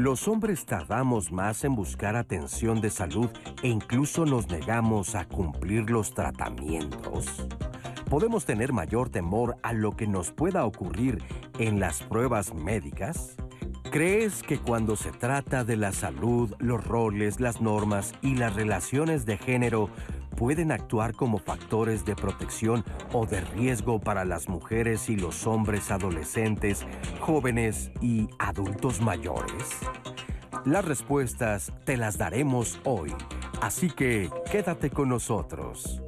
Los hombres tardamos más en buscar atención de salud e incluso nos negamos a cumplir los tratamientos. ¿Podemos tener mayor temor a lo que nos pueda ocurrir en las pruebas médicas? ¿Crees que cuando se trata de la salud, los roles, las normas y las relaciones de género pueden actuar como factores de protección o de riesgo para las mujeres y los hombres adolescentes, jóvenes y adultos mayores? Las respuestas te las daremos hoy, así que quédate con nosotros.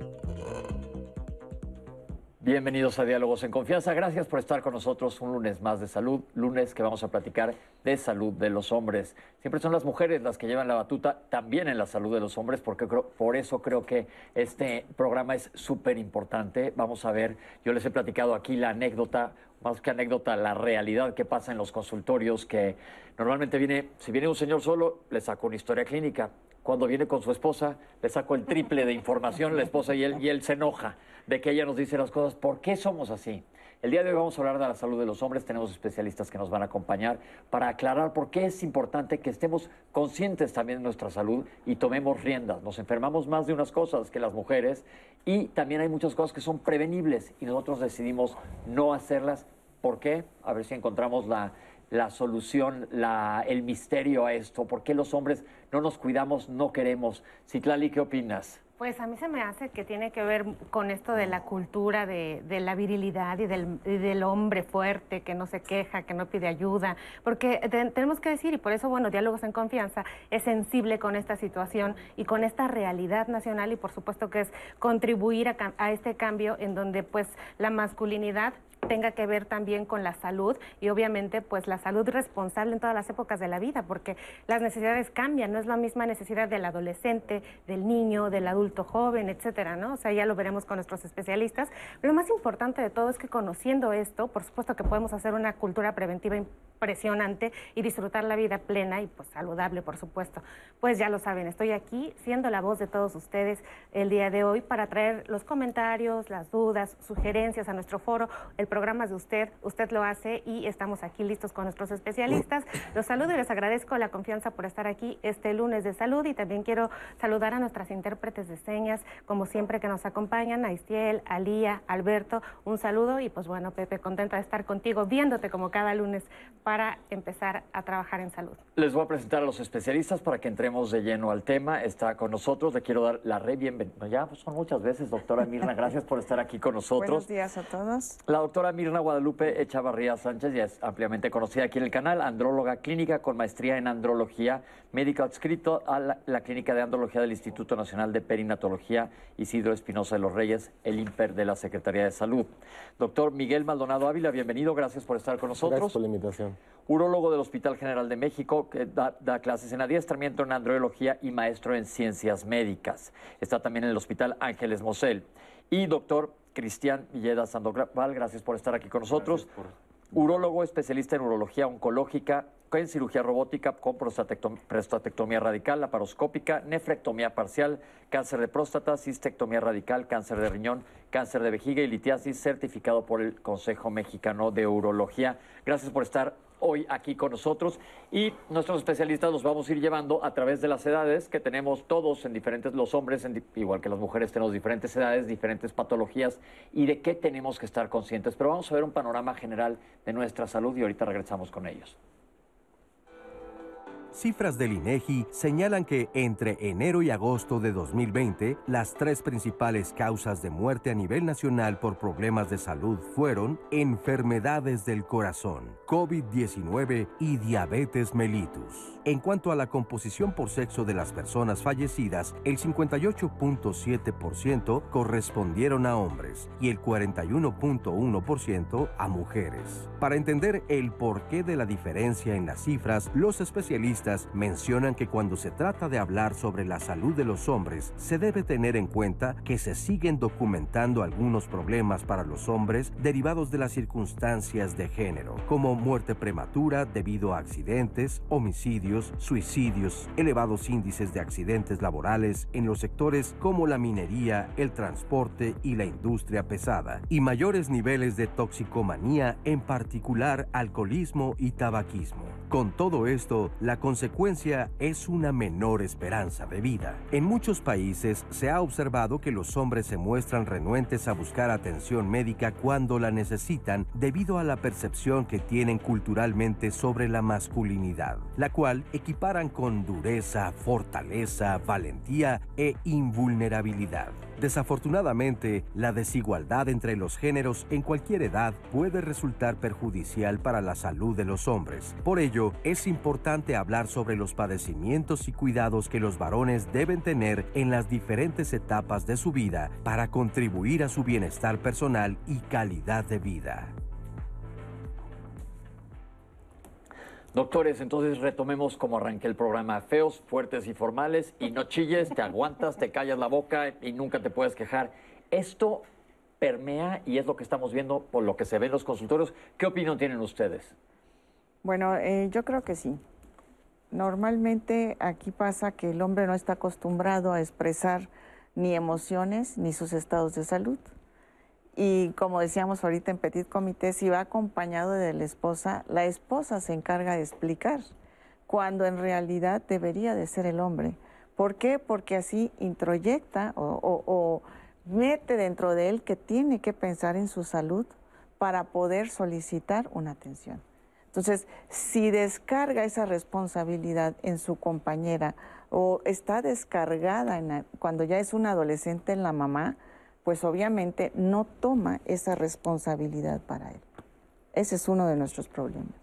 Bienvenidos a Diálogos en Confianza. Gracias por estar con nosotros un lunes más de salud, lunes que vamos a platicar de salud de los hombres. Siempre son las mujeres las que llevan la batuta también en la salud de los hombres, porque por eso creo que este programa es súper importante. Vamos a ver, yo les he platicado aquí la anécdota, más que anécdota, la realidad que pasa en los consultorios, que normalmente viene, si viene un señor solo, le saco una historia clínica. Cuando viene con su esposa, le saco el triple de información la esposa y él, y él se enoja de que ella nos dice las cosas. ¿Por qué somos así? El día de hoy vamos a hablar de la salud de los hombres. Tenemos especialistas que nos van a acompañar para aclarar por qué es importante que estemos conscientes también de nuestra salud y tomemos riendas. Nos enfermamos más de unas cosas que las mujeres y también hay muchas cosas que son prevenibles y nosotros decidimos no hacerlas. ¿Por qué? A ver si encontramos la, la solución, la, el misterio a esto. ¿Por qué los hombres no nos cuidamos, no queremos? Citlali, ¿qué opinas? Pues a mí se me hace que tiene que ver con esto de la cultura de, la virilidad y del, hombre fuerte que no se queja, que no pide ayuda, porque tenemos que decir, y por eso, bueno, Diálogos en Confianza es sensible con esta situación y con esta realidad nacional y por supuesto que es contribuir a este cambio en donde pues la masculinidad tenga que ver también con la salud y obviamente pues la salud responsable en todas las épocas de la vida, porque las necesidades cambian, no es la misma necesidad del adolescente, del niño, del adulto joven, etcétera, ¿no? O sea, ya lo veremos con nuestros especialistas. Lo más importante de todo es que conociendo esto, por supuesto que podemos hacer una cultura preventiva impresionante y disfrutar la vida plena y pues saludable, por supuesto. Pues ya lo saben, estoy aquí siendo la voz de todos ustedes el día de hoy para traer los comentarios, las dudas, sugerencias a nuestro foro. El programa de usted, usted lo hace y estamos aquí listos con nuestros especialistas. Los saludo y les agradezco la confianza por estar aquí este lunes de salud y también quiero saludar a nuestras intérpretes de señas, como siempre que nos acompañan, a Istiel, a Lía, Alberto, un saludo y pues bueno, Pepe, contenta de estar contigo, viéndote como cada lunes para empezar a trabajar en salud. Les voy a presentar a los especialistas para que entremos de lleno al tema. Está con nosotros, le quiero dar la re bienvenida. Ya pues, son muchas veces, doctora Mirna, gracias por estar aquí con nosotros. Buenos días a todos. La doctora doctora Mirna Guadalupe Echavarría Sánchez ya es ampliamente conocida aquí en el canal, andróloga clínica con maestría en andrología, médico adscrito a la, Clínica de Andrología del Instituto Nacional de Perinatología Isidro Espinosa de los Reyes, el IMPER de la Secretaría de Salud. Doctor Miguel Maldonado Ávila, bienvenido, gracias por estar con nosotros. Gracias por la invitación. Urólogo del Hospital General de México, que da, da clases en adiestramiento en andrología y maestro en ciencias médicas. Está también en el Hospital Ángeles Mosel. Y doctor Cristian Villeda Sandoval, gracias por estar aquí con nosotros. Urólogo especialista en urología oncológica, en cirugía robótica con prostatectomía radical, laparoscópica, nefrectomía parcial, cáncer de próstata, cistectomía radical, cáncer de riñón, cáncer de vejiga y litiasis, certificado por el Consejo Mexicano de Urología. Gracias por estar hoy aquí con nosotros y nuestros especialistas los vamos a ir llevando a través de las edades que tenemos todos en diferentes, los hombres, igual que las mujeres, tenemos diferentes edades, diferentes patologías y de qué tenemos que estar conscientes. Pero vamos a ver un panorama general de nuestra salud y ahorita regresamos con ellos. Cifras del INEGI señalan que entre enero y agosto de 2020, las tres principales causas de muerte a nivel nacional por problemas de salud fueron enfermedades del corazón, COVID-19 y diabetes mellitus. En cuanto a la composición por sexo de las personas fallecidas, el 58.7% correspondieron a hombres y el 41.1% a mujeres. Para entender el porqué de la diferencia en las cifras, los especialistas mencionan que cuando se trata de hablar sobre la salud de los hombres, se debe tener en cuenta que se siguen documentando algunos problemas para los hombres derivados de las circunstancias de género, como muerte prematura debido a accidentes, homicidios, suicidios, elevados índices de accidentes laborales en los sectores como la minería, el transporte y la industria pesada, y mayores niveles de toxicomanía, en particular alcoholismo y tabaquismo. Con todo esto, la consecuencia es una menor esperanza de vida. En muchos países se ha observado que los hombres se muestran renuentes a buscar atención médica cuando la necesitan debido a la percepción que tienen culturalmente sobre la masculinidad, la cual equiparan con dureza, fortaleza, valentía e invulnerabilidad. Desafortunadamente, la desigualdad entre los géneros en cualquier edad puede resultar perjudicial para la salud de los hombres. Por ello, es importante hablar sobre los padecimientos y cuidados que los varones deben tener en las diferentes etapas de su vida para contribuir a su bienestar personal y calidad de vida. Doctores, entonces retomemos como arranqué el programa. Feos, fuertes y formales, y no chilles, te aguantas, te callas la boca y nunca te puedes quejar. Esto permea y es lo que estamos viendo por lo que se ve en los consultorios. ¿Qué opinión tienen ustedes? Bueno, eh, yo creo que sí. Normalmente aquí pasa que el hombre no está acostumbrado a expresar ni emociones ni sus estados de salud. Y como decíamos ahorita en Petit Comité, si va acompañado de la esposa, la esposa se encarga de explicar, cuando en realidad debería de ser el hombre. ¿Por qué? Porque así introyecta o, mete dentro de él que tiene que pensar en su salud para poder solicitar una atención. Entonces, si descarga esa responsabilidad en su compañera o está descargada cuando ya es un adolescente en la mamá, pues obviamente no toma esa responsabilidad para él. Ese es uno de nuestros problemas.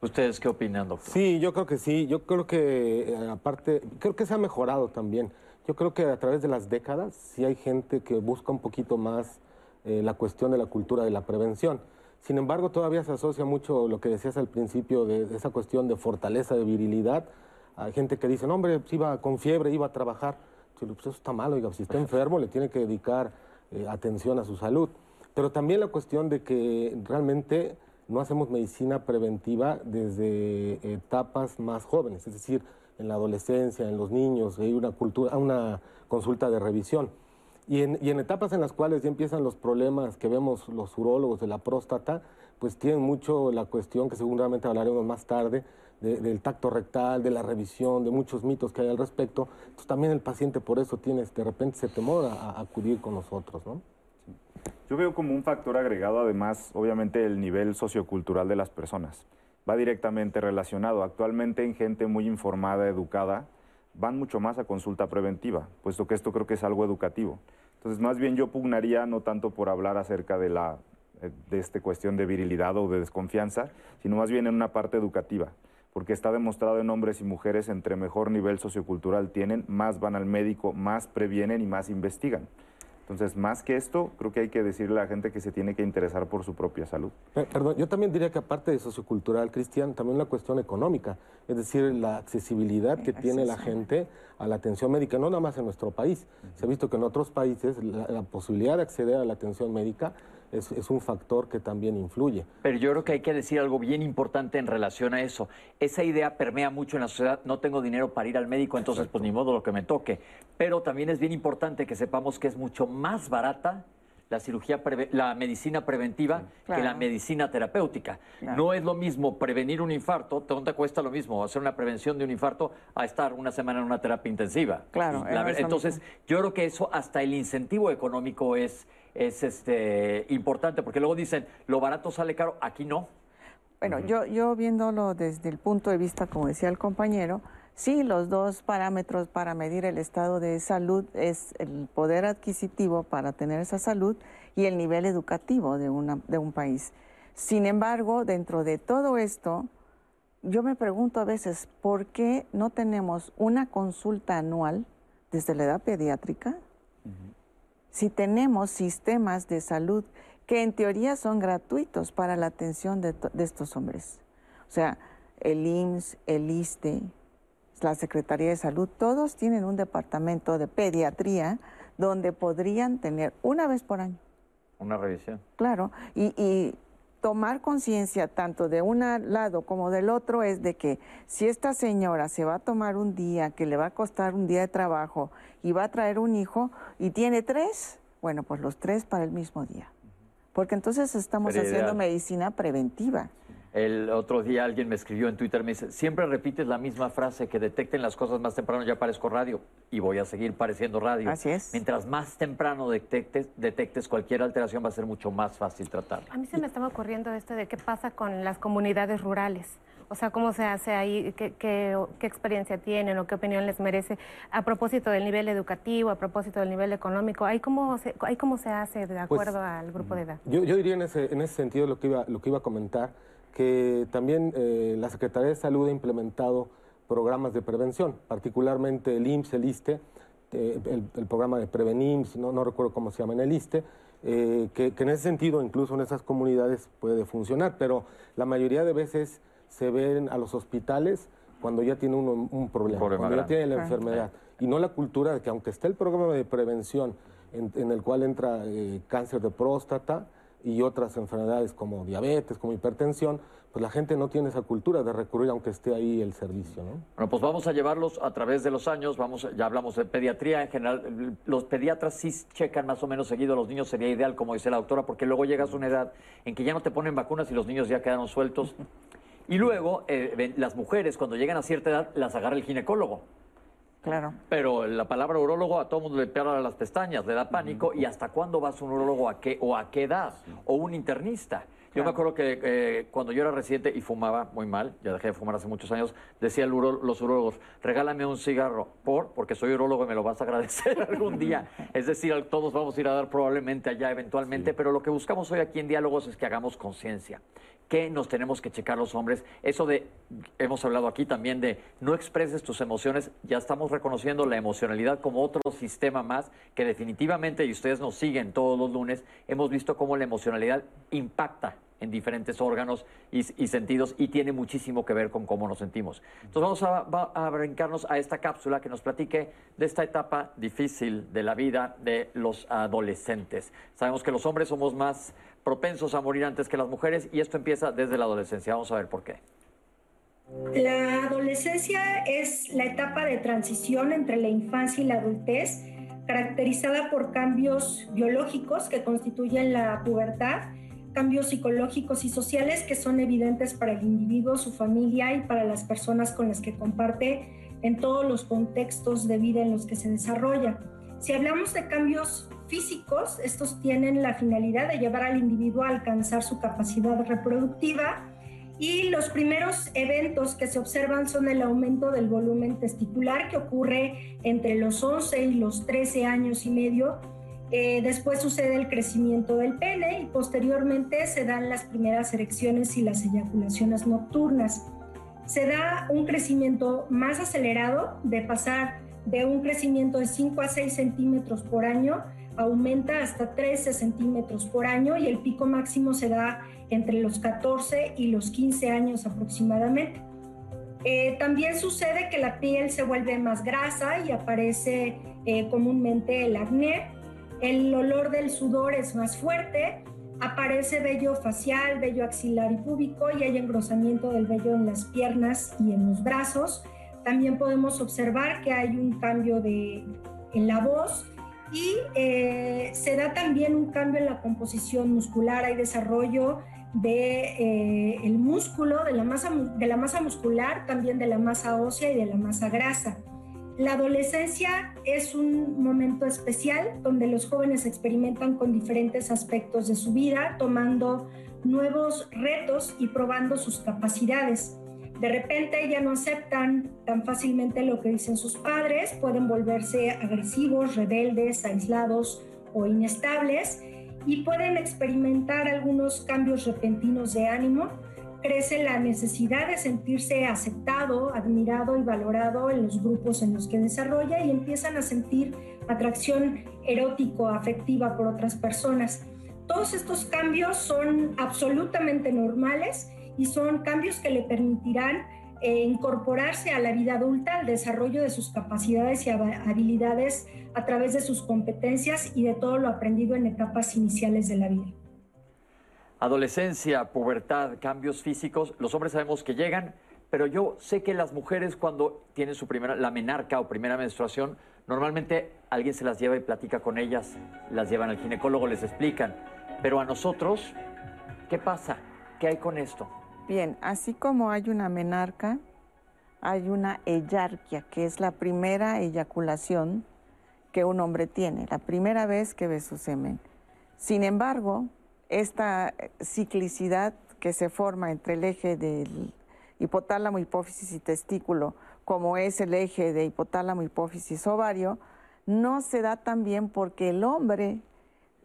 ¿Ustedes qué opinan, doctor? Sí, yo creo que sí. Yo creo que, eh, aparte, creo que se ha mejorado también. Yo creo que a través de las décadas sí hay gente que busca un poquito más eh, la cuestión de la cultura de la prevención. Sin embargo, todavía se asocia mucho lo que decías al principio de, esa cuestión de fortaleza, de virilidad. Hay gente que dice, no, hombre, pues iba con fiebre, iba a trabajar. Pues eso está mal, oiga, si está enfermo le tiene que dedicar eh, atención a su salud. Pero también la cuestión de que realmente no hacemos medicina preventiva desde etapas más jóvenes, es decir, en la adolescencia, en los niños, hay una, cultura, una consulta de revisión. Y en, y en, etapas en las cuales ya empiezan los problemas que vemos los urólogos de la próstata, pues tienen mucho la cuestión que seguramente hablaremos más tarde, del tacto rectal, de la revisión, de muchos mitos que hay al respecto. Entonces también el paciente por eso tiene de repente ese temor a, acudir con nosotros, ¿no? Yo veo como un factor agregado además, obviamente, el nivel sociocultural de las personas. Va directamente relacionado. Actualmente en gente muy informada, educada, van mucho más a consulta preventiva, puesto que esto creo que es algo educativo. Entonces, más bien yo pugnaría no tanto por hablar acerca de la eh, de esta cuestión de virilidad o de desconfianza, sino más bien en una parte educativa porque está demostrado en hombres y mujeres entre mejor nivel sociocultural tienen, más van al médico, más previenen y más investigan. Entonces, más que esto, creo que hay que decirle a la gente que se tiene que interesar por su propia salud. Perdón, yo también diría que aparte de sociocultural, Cristian, también la cuestión económica, es decir, la accesibilidad que tiene la gente a la atención médica, no nada más en nuestro país. Se ha visto que en otros países la posibilidad de acceder a la atención médica es, un factor que también influye. Pero yo creo que hay que decir algo bien importante en relación a eso. Esa idea permea mucho en la sociedad, no tengo dinero para ir al médico, entonces pues ni modo lo que me toque. Pero también es bien importante que sepamos que es mucho más barata la cirugía, la medicina preventiva que la medicina terapéutica. No es lo mismo prevenir un infarto, ¿dónde cuesta lo mismo hacer una prevención de un infarto a estar una semana en una terapia intensiva? Claro. entonces, yo creo que eso, hasta el incentivo económico es es este, importante, porque luego dicen, lo barato sale caro, aquí no. Bueno, yo, yo viéndolo desde el punto de vista, como decía el compañero, sí, los dos parámetros para medir el estado de salud es el poder adquisitivo para tener esa salud y el nivel educativo de, una, de un país. Sin embargo, dentro de todo esto, yo me pregunto a veces, ¿por qué no tenemos una consulta anual desde la edad pediátrica? si tenemos sistemas de salud que en teoría son gratuitos para la atención de, estos hombres. O sea, el IMSS, el ISTE, la Secretaría de Salud, todos tienen un departamento de pediatría donde podrían tener una vez por año. Una revisión. Claro, y, y tomar conciencia tanto de un lado como del otro es de que si esta señora se va a tomar un día que le va a costar un día de trabajo y va a traer un hijo y tiene tres, bueno, pues los tres para el mismo día. Porque entonces estamos haciendo ideal. medicina preventiva. El otro día alguien me escribió en Twitter, me dice, siempre repites la misma frase, que detecten las cosas más temprano, ya parezco radio. Y voy a seguir pareciendo radio. Así es. Mientras más temprano detectes, detectes cualquier alteración, va a ser mucho más fácil tratarla. A mí se me estaba ocurriendo esto de qué pasa con las comunidades rurales. O sea, cómo se hace ahí, qué, qué- qué experiencia tienen o qué opinión les merece a propósito del nivel educativo, a propósito del nivel económico. ¿Ahí cómo se, ahí cómo se hace de Pues, acuerdo al grupo de edad? Yo, yo diría en ese, en ese sentido lo que, iba, lo que iba a comentar, que también eh, la Secretaría de Salud ha implementado programas de prevención, particularmente el IMSS, el ISTE, eh, el, el programa de Prevenims, no, no recuerdo cómo se llama en el ISTE, eh, que, que en ese sentido, incluso en esas comunidades, puede funcionar, pero la mayoría de veces se ven a los hospitales cuando ya tiene uno un problema, Problema cuando ya tiene la enfermedad, y no la cultura de que aunque esté el programa de prevención, en, en el cual entra eh, cáncer de próstata y otras enfermedades como diabetes, como hipertensión, pues la gente no tiene esa cultura de recurrir aunque esté ahí el servicio, ¿no? Bueno, pues vamos a llevarlos a través de los años. Vamos, ya hablamos de pediatría en general. Los pediatras sí checan más o menos seguido a los niños. Sería ideal, como dice la doctora, porque luego llegas a una edad en que ya no te ponen vacunas y los niños ya quedaron sueltos. Y luego, eh, las mujeres, cuando llegan a cierta edad, las agarra el ginecólogo. Claro. Pero la palabra urólogo a todo mundo le pega las pestañas, le da pánico. ¿Y hasta cuándo vas a un urólogo a qué, o a qué edad? O un internista. Yo me acuerdo que eh, cuando yo era residente y fumaba muy mal, ya dejé de fumar hace muchos años, decían los urólogos, regálame un cigarro, ¿por? Porque soy urólogo y me lo vas a agradecer algún día. Es decir, todos vamos a ir a dar probablemente allá eventualmente, pero lo que buscamos hoy aquí en Diálogos es que hagamos conciencia. ¿Qué nos tenemos que checar los hombres? Eso de, hemos hablado aquí también de no expreses tus emociones, ya estamos reconociendo la emocionalidad como otro sistema más que definitivamente, y ustedes nos siguen todos los lunes, hemos visto cómo la emocionalidad impacta en diferentes órganos y, sentidos y tiene muchísimo que ver con cómo nos sentimos. Entonces vamos a, va- a brincarnos a esta cápsula que nos platique de esta etapa difícil de la vida de los adolescentes. Sabemos que los hombres somos más propensos a morir antes que las mujeres y esto empieza desde la adolescencia. Vamos a ver por qué. La adolescencia es la etapa de transición entre la infancia y la adultez, caracterizada por cambios biológicos que constituyen la pubertad, cambios psicológicos y sociales que son evidentes para el individuo, su familia y para las personas con las que comparte en todos los contextos de vida en los que se desarrolla. Si hablamos de cambios físicos, estos tienen la finalidad de llevar al individuo a alcanzar su capacidad reproductiva, y los primeros eventos que se observan son el aumento del volumen testicular que ocurre entre los 11 y los 13 años y medio. Eh, después sucede el crecimiento del pene y posteriormente se dan las primeras erecciones y las eyaculaciones nocturnas. Se da un crecimiento más acelerado de pasar de un crecimiento de 5 a 6 centímetros por año, aumenta hasta 13 centímetros por año y el pico máximo se da entre los 14 y los 15 años aproximadamente. Eh, también sucede que la piel se vuelve más grasa y aparece eh, comúnmente el acné. El olor del sudor es más fuerte, aparece vello facial, vello axilar y púbico y hay engrosamiento del vello en las piernas y en los brazos. También podemos observar que hay un cambio de, en la voz y eh, se da también un cambio en la composición muscular, hay desarrollo de eh, el músculo, de la, masa, de la masa muscular, también de la masa ósea y de la masa grasa. La adolescencia es un momento especial donde los jóvenes experimentan con diferentes aspectos de su vida, tomando nuevos retos y probando sus capacidades. De repente ya no aceptan tan fácilmente lo que dicen sus padres, pueden volverse agresivos, rebeldes, aislados o inestables y pueden experimentar algunos cambios repentinos de ánimo. Crece la necesidad de sentirse aceptado, admirado y valorado en los grupos en los que desarrolla y empiezan a sentir atracción erótico-afectiva por otras personas. Todos estos cambios son absolutamente normales y son cambios que le permitirán e incorporarse a la vida adulta, al desarrollo de sus capacidades y habilidades a través de sus competencias y de todo lo aprendido en etapas iniciales de la vida. Adolescencia, pubertad, cambios físicos, los hombres sabemos que llegan, pero yo sé que las mujeres cuando tienen su primera, la menarca o primera menstruación, normalmente alguien se las lleva y platica con ellas, las llevan al ginecólogo, les explican, pero a nosotros, ¿qué pasa? ¿Qué hay con esto? Bien, así como hay una menarca, hay una eyarquia, que es la primera eyaculación que un hombre tiene, la primera vez que ve su semen. Sin embargo, esta ciclicidad que se forma entre el eje del hipotálamo, hipófisis y testículo, como es el eje de hipotálamo, hipófisis, ovario, no se da también porque el hombre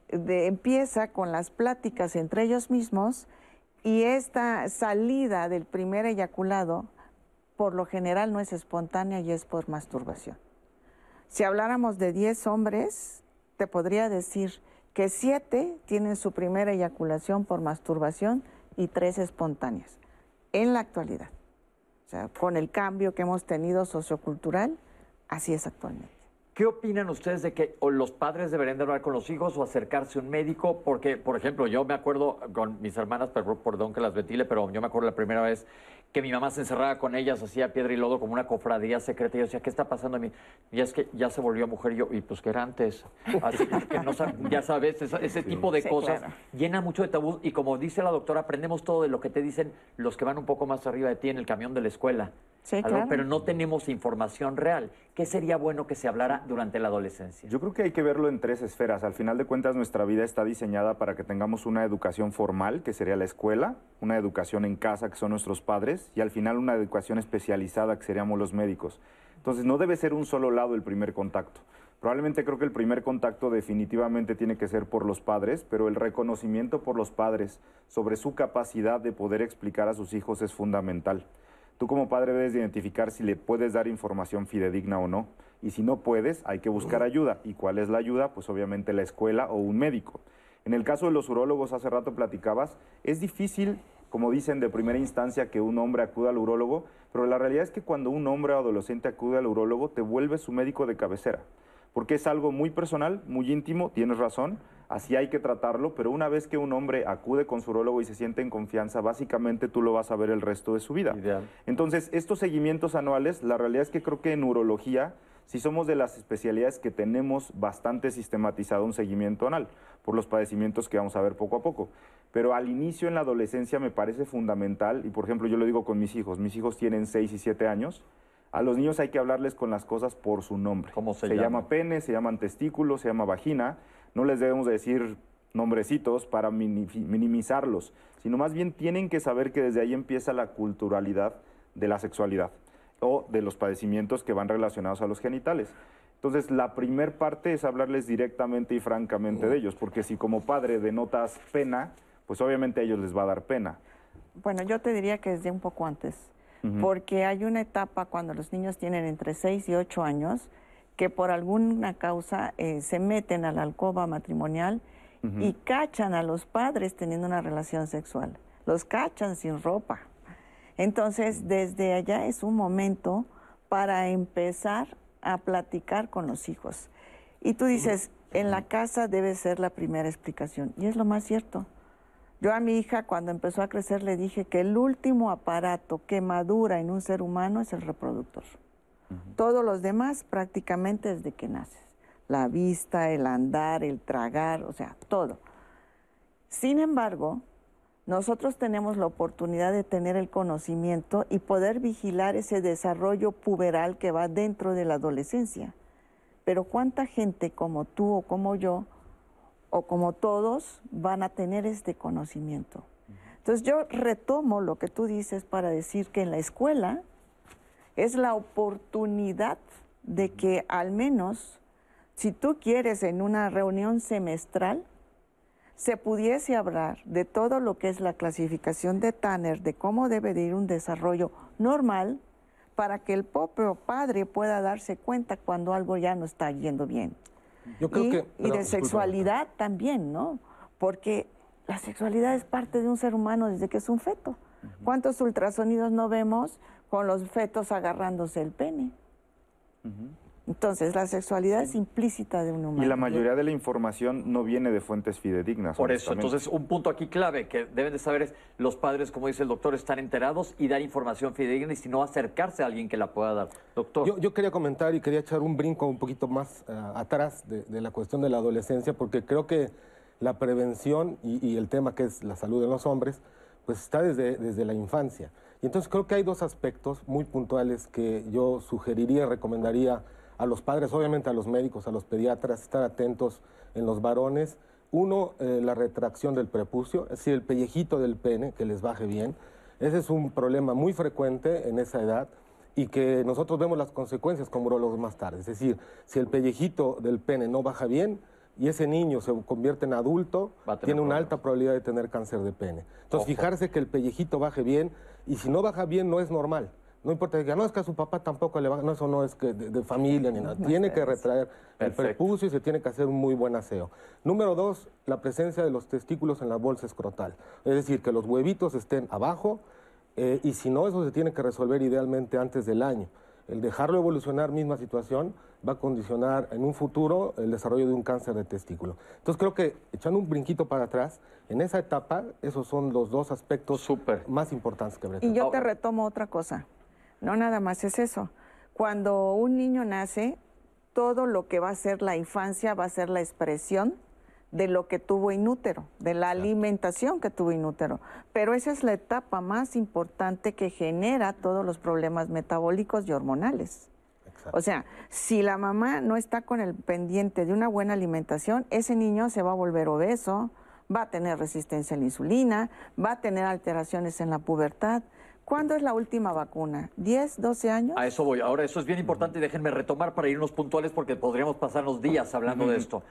empieza con las pláticas entre ellos mismos y esta salida del primer eyaculado por lo general no es espontánea y es por masturbación. Si habláramos de 10 hombres, te podría decir que 7 tienen su primera eyaculación por masturbación y 3 espontáneas, en la actualidad. O sea, con el cambio que hemos tenido sociocultural, así es actualmente. ¿Qué opinan ustedes de que los padres deberían de hablar con los hijos o acercarse a un médico? Porque, por ejemplo, yo me acuerdo con mis hermanas, perdón que las ventile, pero yo me acuerdo la primera vez que mi mamá se encerraba con ellas, hacía piedra y lodo como una cofradía secreta. Y yo decía, ¿qué está pasando a mí? Y es que ya se volvió mujer y yo, y pues que era antes. Así que no, ya sabes, ese, tipo de cosas llena mucho de tabú. Y como dice la doctora, aprendemos todo de lo que te dicen los que van un poco más arriba de ti en el camión de la escuela. Sí, claro. Pero no tenemos información real. ¿Qué sería bueno que se hablara durante la adolescencia? Yo creo que hay que verlo en tres esferas. Al final de cuentas, nuestra vida está diseñada para que tengamos una educación formal, que sería la escuela, una educación en casa, que son nuestros padres, y al final una educación especializada, que seríamos los médicos. Entonces, no debe ser un solo lado el primer contacto. Probablemente creo que el primer contacto definitivamente tiene que ser por los padres, pero el reconocimiento por los padres sobre su capacidad de poder explicar a sus hijos es fundamental. Tú como padre debes identificar si le puedes dar información fidedigna o no. Y si no puedes, hay que buscar ayuda. ¿Y cuál es la ayuda? Pues obviamente la escuela o un médico. En el caso de los urólogos, hace rato platicabas, es difícil, como dicen de primera instancia, que un hombre acuda al urólogo, pero la realidad es que cuando un hombre o adolescente acude al urólogo, te vuelve su médico de cabecera, porque es algo muy personal, muy íntimo, tienes razón, así hay que tratarlo, pero una vez que un hombre acude con su urólogo y se siente en confianza, básicamente tú lo vas a ver el resto de su vida. Entonces, estos seguimientos anuales, la realidad es que creo que en urología, si somos de las especialidades que tenemos bastante sistematizado un seguimiento anual, por los padecimientos que vamos a ver poco a poco. Pero al inicio en la adolescencia me parece fundamental, y por ejemplo yo lo digo con mis hijos, mis hijos tienen 6 y 7 años, a los niños hay que hablarles con las cosas por su nombre. ¿Cómo se, se llama? llama pene, se llaman testículos, se llama vagina, no les debemos decir nombrecitos para minimizarlos, sino más bien tienen que saber que desde ahí empieza la culturalidad de la sexualidad o de los padecimientos que van relacionados a los genitales. Entonces, la primer parte es hablarles directamente y francamente de ellos, porque si como padre denotas pena, pues obviamente a ellos les va a dar pena. Bueno, yo te diría que desde un poco antes, porque hay una etapa cuando los niños tienen entre 6 y 8 años, que por alguna causa eh, se meten a la alcoba matrimonial y cachan a los padres teniendo una relación sexual. Los cachan sin ropa. Entonces, desde allá es un momento para empezar a platicar con los hijos. Y tú dices, en la casa debe ser la primera explicación. Y es lo más cierto. Yo a mi hija cuando empezó a crecer le dije que el último aparato que madura en un ser humano es el reproductor. Todos los demás prácticamente desde que naces. La vista, el andar, el tragar, o sea, todo. Sin embargo, nosotros tenemos la oportunidad de tener el conocimiento y poder vigilar ese desarrollo puberal que va dentro de la adolescencia. Pero ¿cuánta gente como tú o como yo, o como todos, van a tener este conocimiento? Entonces yo retomo lo que tú dices para decir que en la escuela es la oportunidad de que al menos, si tú quieres en una reunión semestral, se pudiese hablar de todo lo que es la clasificación de Tanner, de cómo debe de ir un desarrollo normal, para que el propio padre pueda darse cuenta cuando algo ya no está yendo bien. Yo creo y, que, y de sexualidad también, ¿no? Porque la sexualidad es parte de un ser humano desde que es un feto. ¿Cuántos ultrasonidos no vemos con los fetos agarrándose el pene. Entonces, la sexualidad es implícita de un humano. Y la mayoría de la información no viene de fuentes fidedignas. Por eso, entonces, un punto aquí clave que deben de saber es, los padres, como dice el doctor, están enterados y dar información fidedigna y si no, acercarse a alguien que la pueda dar. Doctor. Yo, quería comentar y quería echar un brinco un poquito más eh, atrás de, la cuestión de la adolescencia, porque creo que la prevención y, el tema que es la salud de los hombres, pues está desde, desde la infancia. Y entonces creo que hay dos aspectos muy puntuales que yo sugeriría, recomendaría a los padres, obviamente a los médicos, a los pediatras, estar atentos en los varones. Uno, eh, la retracción del prepucio, es decir, el pellejito del pene, que les baje bien. Ese es un problema muy frecuente en esa edad y que nosotros vemos las consecuencias como urologos más tarde. Es decir, si el pellejito del pene no baja bien y ese niño se convierte en adulto, tiene una alta probabilidad de tener cáncer de pene. Entonces, fijarse que el pellejito baje bien y si no baja bien no es normal. No importa, que no es que a su papá tampoco le va, no, eso no es que de, familia ni nada. Tiene que retraer el prepucio y se tiene que hacer un muy buen aseo. Número dos, la presencia de los testículos en la bolsa escrotal. Es decir, que los huevitos estén abajo eh, y si no, eso se tiene que resolver idealmente antes del año. El dejarlo evolucionar, misma situación, va a condicionar en un futuro el desarrollo de un cáncer de testículo. Entonces creo que echando un brinquito para atrás, en esa etapa, esos son los dos aspectos más importantes que Y yo te retomo otra cosa. No nada más es eso. Cuando un niño nace, todo lo que va a ser la infancia va a ser la expresión de lo que tuvo inútero, de la alimentación que tuvo inútero. Pero esa es la etapa más importante que genera todos los problemas metabólicos y hormonales. O sea, si la mamá no está con el pendiente de una buena alimentación, ese niño se va a volver obeso, va a tener resistencia a la insulina, va a tener alteraciones en la pubertad. ¿Cuándo es la última vacuna? ¿10, 12 años? A eso voy. Ahora, eso es bien importante y déjenme retomar para irnos puntuales porque podríamos pasarnos días hablando de esto.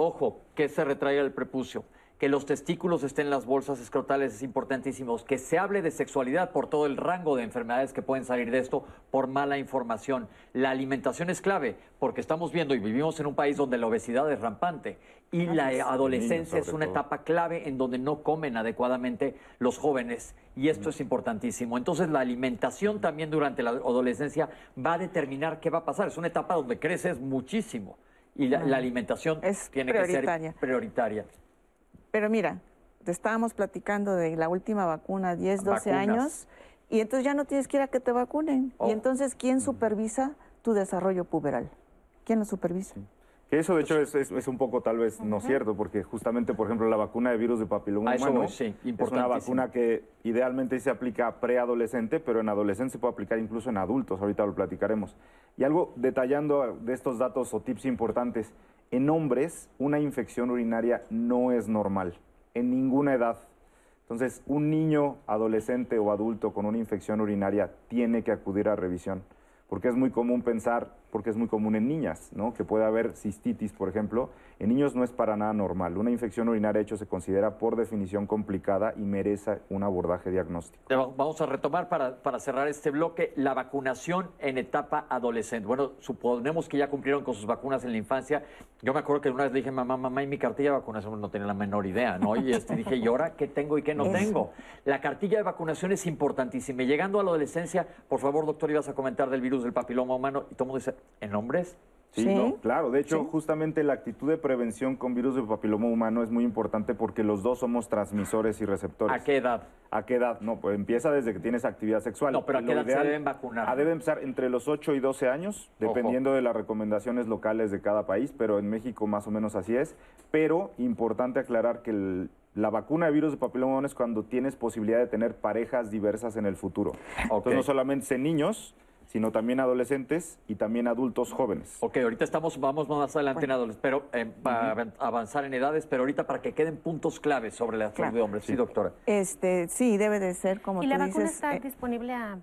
Ojo, que se retraiga el prepucio que los testículos estén en las bolsas escrotales es importantísimo, que se hable de sexualidad por todo el rango de enfermedades que pueden salir de esto por mala información. La alimentación es clave porque estamos viendo y vivimos en un país donde la obesidad es rampante y la adolescencia es una etapa clave en donde no comen adecuadamente los jóvenes y esto es importantísimo. Entonces la alimentación también durante la adolescencia va a determinar qué va a pasar. Es una etapa donde creces muchísimo y la, alimentación tiene que ser prioritaria. Pero mira, te estábamos platicando de la última vacuna, 10, 12 años, y entonces ya no tienes que ir a que te vacunen. Y oh. entonces, ¿quién supervisa tu desarrollo puberal? ¿Quién lo supervisa? Que eso, de hecho, es, es, un poco tal vez no cierto, porque justamente, por ejemplo, la vacuna de virus de papiloma humano es una vacuna que idealmente se aplica preadolescente, pero en adolescente se puede aplicar incluso en adultos, ahorita lo platicaremos. Y algo detallando de estos datos o tips importantes, en hombres una infección urinaria no es normal, en ninguna edad. Entonces, un niño, adolescente o adulto con una infección urinaria tiene que acudir a revisión porque es muy común pensar, porque es muy común en niñas, ¿no? que puede haber cistitis, por ejemplo. En niños no es para nada normal. Una infección urinaria, hecho, se considera por definición complicada y merece un abordaje diagnóstico. Vamos a retomar para, para cerrar este bloque la vacunación en etapa adolescente. Bueno, suponemos que ya cumplieron con sus vacunas en la infancia. Yo me acuerdo que una vez le dije, mamá, mamá, y mi cartilla de vacunación no tenía la menor idea, ¿no? Y este, dije, ¿y ahora qué tengo y qué no tengo? La cartilla de vacunación es importantísima. Llegando a la adolescencia, por favor, doctor, ibas a comentar del virus del papiloma humano y todo el mundo dice, ¿en hombres? Sí, ¿no? claro. De hecho, justamente la actitud de prevención con virus del papiloma humano es muy importante porque los dos somos transmisores y receptores. ¿A qué edad? ¿A qué edad? No, pues empieza desde que tienes actividad sexual. No, pero ¿a qué edad se deben vacunar? Ah, debe empezar entre los 8 y 12 años, dependiendo de las recomendaciones locales de cada país, pero en México más o menos así es. Pero importante aclarar que la vacuna de virus de papiloma humano es cuando tienes posibilidad de tener parejas diversas en el futuro. Entonces, no solamente en niños, sino también adolescentes y también adultos jóvenes. Ok, ahorita estamos, vamos más adelante en adolescentes, pero eh, para avanzar en edades, pero ahorita para que queden puntos claves sobre la salud de hombres. Sí, doctora. Este, sí, debe de ser como ¿Y la vacuna está eh, disponible a,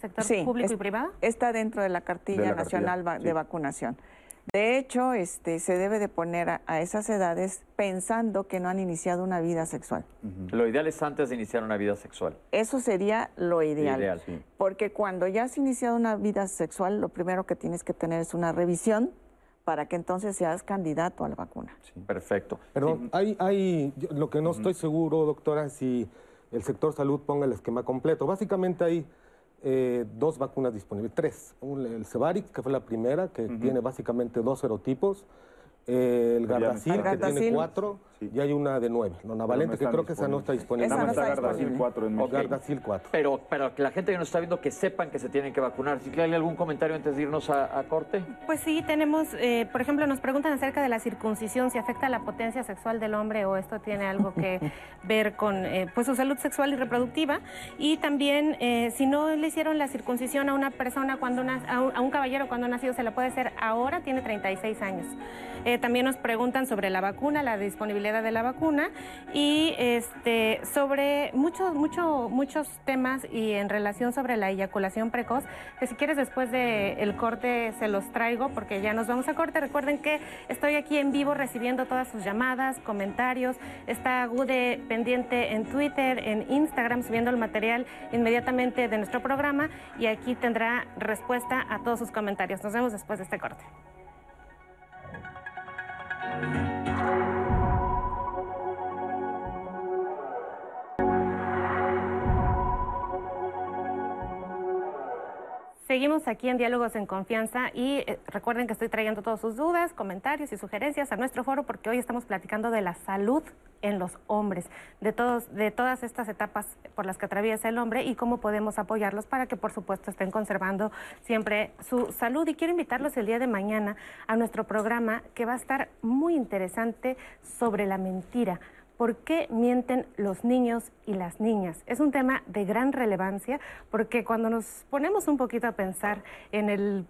sector público y privado? Está dentro de la cartilla nacional de vacunación. De hecho, este, se debe de poner a, esas edades pensando que no han iniciado una vida sexual. Lo ideal es antes de iniciar una vida sexual. Eso sería lo ideal. Porque cuando ya has iniciado una vida sexual, lo primero que tienes que tener es una revisión para que entonces seas candidato a la vacuna. Perfecto. Perdón, hay, hay, lo que no estoy seguro, doctora, si el sector salud ponga el esquema completo. Básicamente hay eh, dos vacunas disponibles, tres. el Cevarix, que fue la primera, que tiene básicamente dos serotipos. el Gardasil, que tiene cuatro y hay una de 9, no Navalente, que creo que esa no está disponible. Esa no está Gardasil 4 en O Gardasil 4. Pero para que la gente que nos está viendo que sepan que se tienen que vacunar. ¿Si hay algún comentario antes de irnos a, corte? Pues sí, tenemos, eh, por ejemplo, nos preguntan acerca de la circuncisión, si afecta la potencia sexual del hombre o esto tiene algo que ver con eh, pues su salud sexual y reproductiva. Y también, eh, si no le hicieron la circuncisión a una persona, cuando a, un, a un caballero cuando ha nacido, se la puede hacer ahora, tiene 36 años. también nos preguntan sobre la vacuna, la disponibilidad de la vacuna y este, sobre muchos, muchos, muchos temas y en relación sobre la eyaculación precoz, que si quieres después del corte se los traigo porque ya nos vamos a corte. Recuerden que estoy aquí en vivo recibiendo todas sus llamadas, comentarios. Está Gude pendiente en Twitter, en Instagram, subiendo el material inmediatamente de nuestro programa y aquí tendrá respuesta a todos sus comentarios. Nos vemos después de este corte. Seguimos aquí en Diálogos en Confianza y eh, recuerden que estoy trayendo todas sus dudas, comentarios y sugerencias a nuestro foro porque hoy estamos platicando de la salud en los hombres, de, todos, de todas estas etapas por las que atraviesa el hombre y cómo podemos apoyarlos para que por supuesto estén conservando siempre su salud. Y quiero invitarlos el día de mañana a nuestro programa que va a estar muy interesante sobre la mentira ¿Por qué mienten los niños y las niñas? Es un tema de gran relevancia porque cuando nos ponemos un poquito a pensar en el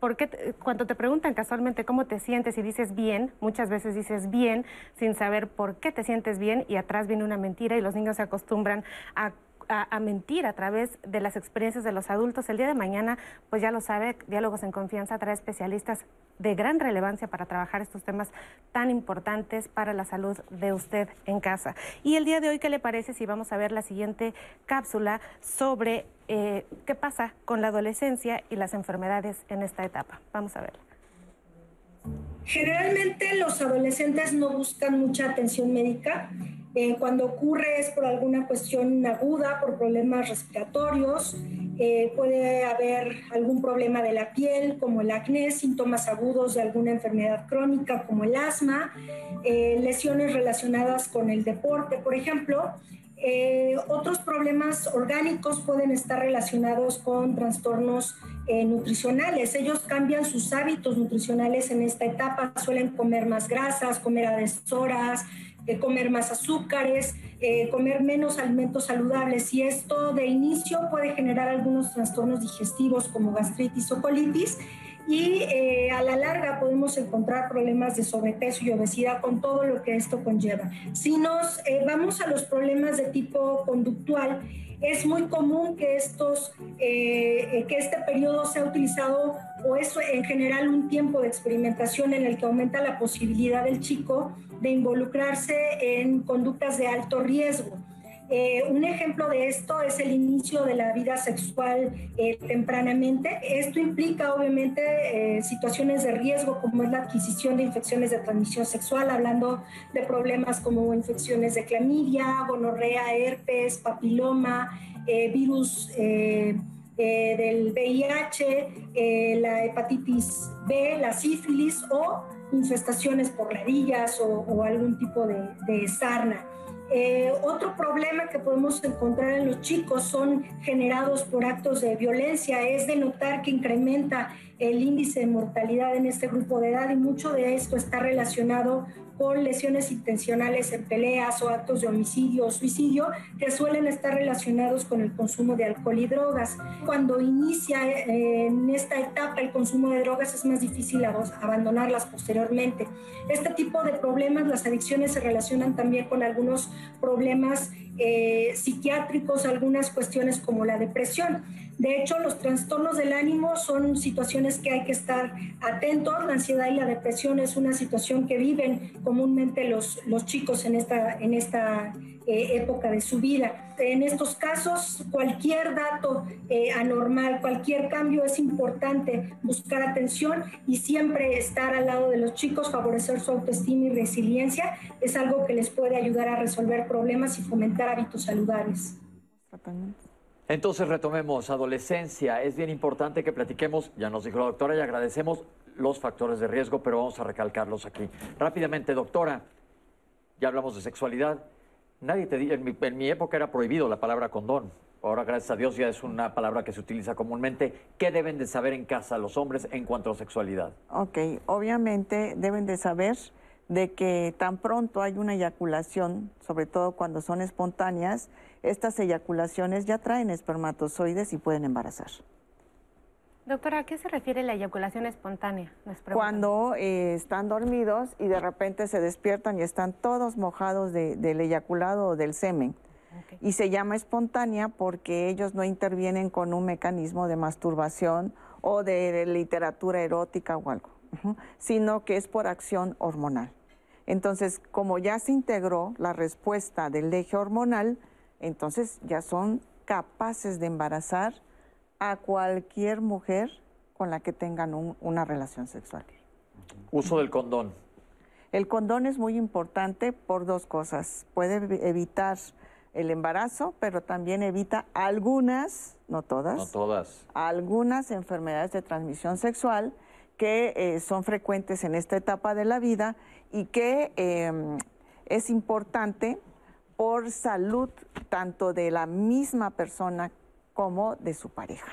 por qué, cuando te preguntan casualmente cómo te sientes y dices bien, muchas veces dices bien sin saber por qué te sientes bien y atrás viene una mentira y los niños se acostumbran a a, mentir a través de las experiencias de los adultos. El día de mañana, pues ya lo sabe, Diálogos en Confianza trae especialistas de gran relevancia para trabajar estos temas tan importantes para la salud de usted en casa. Y el día de hoy, ¿qué le parece si vamos a ver la siguiente cápsula sobre eh, qué pasa con la adolescencia y las enfermedades en esta etapa? Vamos a verla. Generalmente los adolescentes no buscan mucha atención médica eh, cuando ocurre es por alguna cuestión aguda, por problemas respiratorios, eh, puede haber algún problema de la piel como el acné, síntomas agudos de alguna enfermedad crónica como el asma, eh, lesiones relacionadas con el deporte, por ejemplo. otros problemas orgánicos pueden estar relacionados con trastornos nutricionales. Ellos cambian sus hábitos nutricionales en esta etapa, suelen comer más grasas, comer a deshoras, comer más azúcares, eh, comer menos alimentos saludables y esto de inicio puede generar algunos trastornos digestivos como gastritis o colitis y eh, a la larga podemos encontrar problemas de sobrepeso y obesidad con todo lo que esto conlleva. Si nos eh, vamos a los problemas de tipo conductual, es muy común que, estos, que este periodo sea utilizado o es en general un tiempo de experimentación en el que aumenta la posibilidad del chico de involucrarse en conductas de alto riesgo. Eh, un ejemplo de esto es el inicio de la vida sexual eh, tempranamente. Esto implica obviamente eh, situaciones de riesgo como es la adquisición de infecciones de transmisión sexual, hablando de problemas como infecciones de clamidia, gonorrea, herpes, papiloma, virus del VIH, la hepatitis B, la sífilis o infestaciones por ladillas o, algún tipo de, sarna. Eh, otro problema que podemos encontrar en los chicos son generados por actos de violencia, es de notar que incrementa el índice de mortalidad en este grupo de edad y mucho de esto está relacionado con lesiones intencionales en peleas o actos de homicidio o suicidio que suelen estar relacionados con el consumo de alcohol y drogas. Cuando inicia eh, en esta etapa el consumo de drogas es más difícil abandonarlas posteriormente. Este tipo de problemas, las adicciones se relacionan también con algunos problemas eh, psiquiátricos, algunas cuestiones como la depresión. De hecho, los trastornos del ánimo son situaciones que hay que estar atentos. La ansiedad y la depresión es una situación que viven comúnmente los, chicos en esta, en esta eh, época de su vida. En estos casos, cualquier dato eh, anormal, cualquier cambio es importante buscar atención y siempre estar al lado de los chicos, favorecer su autoestima y resiliencia es algo que les puede ayudar a resolver problemas y fomentar hábitos saludables. Entonces retomemos, adolescencia, es bien importante que platiquemos, ya nos dijo la doctora y agradecemos los factores de riesgo, pero vamos a recalcarlos aquí. Rápidamente, doctora, ya hablamos de sexualidad, nadie te en mi, en mi época era prohibido la palabra condón, ahora gracias a Dios ya es una palabra que se utiliza comúnmente. ¿Qué deben de saber en casa los hombres en cuanto a sexualidad? Ok, obviamente deben de saber de que tan pronto hay una eyaculación, sobre todo cuando son espontáneas, estas eyaculaciones ya traen espermatozoides y pueden embarazar. Doctora, ¿a qué se refiere la eyaculación espontánea? Cuando eh, están dormidos y de repente se despiertan y están todos mojados de- del eyaculado o del semen. Y se llama espontánea porque ellos no intervienen con un mecanismo de masturbación o de literatura erótica o algo, sino que es por acción hormonal. Entonces, como ya se integró la respuesta del eje hormonal, entonces ya son capaces de embarazar a cualquier mujer con la que tengan un- una relación sexual. Uso del condón. El condón es muy importante por dos cosas. Puede evi- evitar el embarazo, pero también evita algunas, no todas, No todas. algunas enfermedades de transmisión sexual que eh, son frecuentes en esta etapa de la vida y que eh, es importante por salud tanto de la misma persona como de su pareja.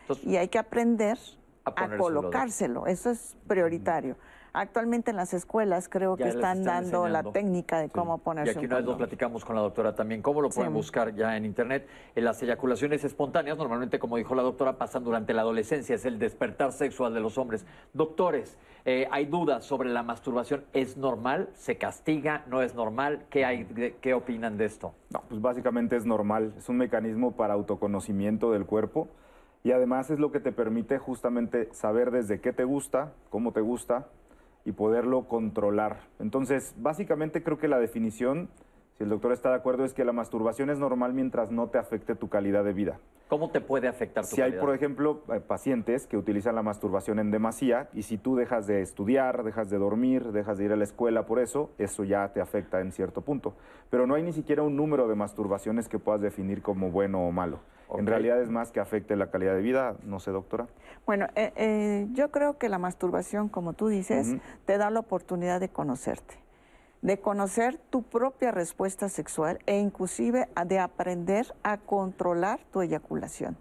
Entonces, Y hay que aprender A colocárselo, eso es prioritario. Actualmente en las escuelas creo Ya que están, están dando la técnica de cómo Y ponerse aquí un una vez lo platicamos con la doctora también. ¿Cómo lo pueden Sí. buscar ya en internet? En las eyaculaciones espontáneas, normalmente, como dijo la doctora, pasan durante la adolescencia. Es el despertar sexual de los hombres. Doctores, eh, hay dudas sobre la masturbación. ¿Es normal? ¿Se castiga? ¿No es normal? ¿Qué, hay, de- ¿Qué opinan de esto? No, pues básicamente es normal, es un mecanismo para autoconocimiento del cuerpo y además es lo que te permite justamente saber desde qué te gusta, cómo te gusta y poderlo controlar. Entonces, básicamente creo que la definición, si el doctor está de acuerdo, es que la masturbación es normal mientras no te afecte tu calidad de vida. ¿Cómo te puede afectar tu Si hay, calidad? por ejemplo, eh, pacientes que utilizan la masturbación en demasía y si tú dejas de estudiar, dejas de dormir, dejas de ir a la escuela por eso, eso ya te afecta en cierto punto. Pero no hay ni siquiera un número de masturbaciones que puedas definir como bueno o malo. En realidad es más que afecte la calidad de vida, no sé, doctora. Bueno, eh, eh, yo creo que la masturbación, como tú dices, te da la oportunidad de conocerte, de conocer tu propia respuesta sexual e inclusive de aprender a controlar tu eyaculación.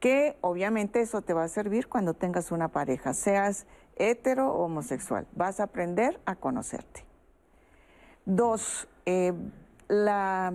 Que obviamente eso te va a servir cuando tengas una pareja, seas hetero o homosexual. Vas a aprender a conocerte. Dos, eh, la,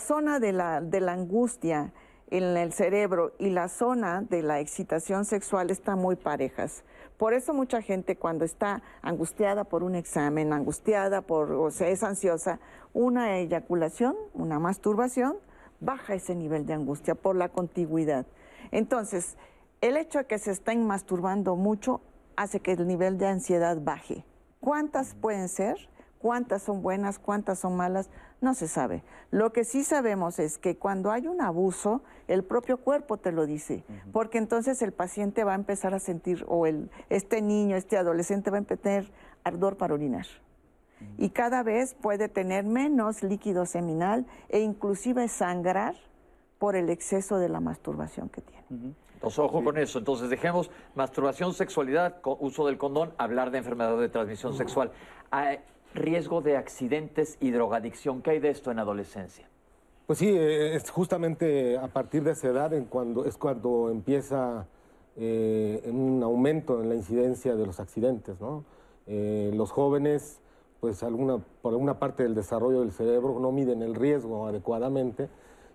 zona de la angustia en el cerebro y la zona de la excitación sexual están muy parejas. Por eso mucha gente cuando está angustiada por un examen, angustiada por, o sea, es ansiosa, una eyaculación, una masturbación, baja ese nivel de angustia por la contigüidad. Entonces, el hecho de que se estén masturbando mucho hace que el nivel de ansiedad baje. ¿Cuántas pueden ser? ¿Cuántas son buenas? ¿Cuántas son malas? No se sabe. Lo que sí sabemos es que cuando hay un abuso, el propio cuerpo te lo dice, porque entonces el paciente va a empezar a sentir, o el, este niño, este adolescente va a tener ardor para orinar. Y cada vez puede tener menos líquido seminal e inclusive sangrar por el exceso de la masturbación que tiene. Entonces, ojo con eso. Entonces, dejemos masturbación, sexualidad, uso del condón, hablar de enfermedad de transmisión sexual. Riesgo de accidentes y drogadicción. ¿Qué hay de esto en adolescencia? Pues sí, eh, es justamente a partir de esa edad en cuando, es cuando empieza eh, un aumento en la incidencia de los accidentes. ¿no? Eh, los jóvenes, pues alguna, por alguna parte del desarrollo del cerebro, no miden el riesgo adecuadamente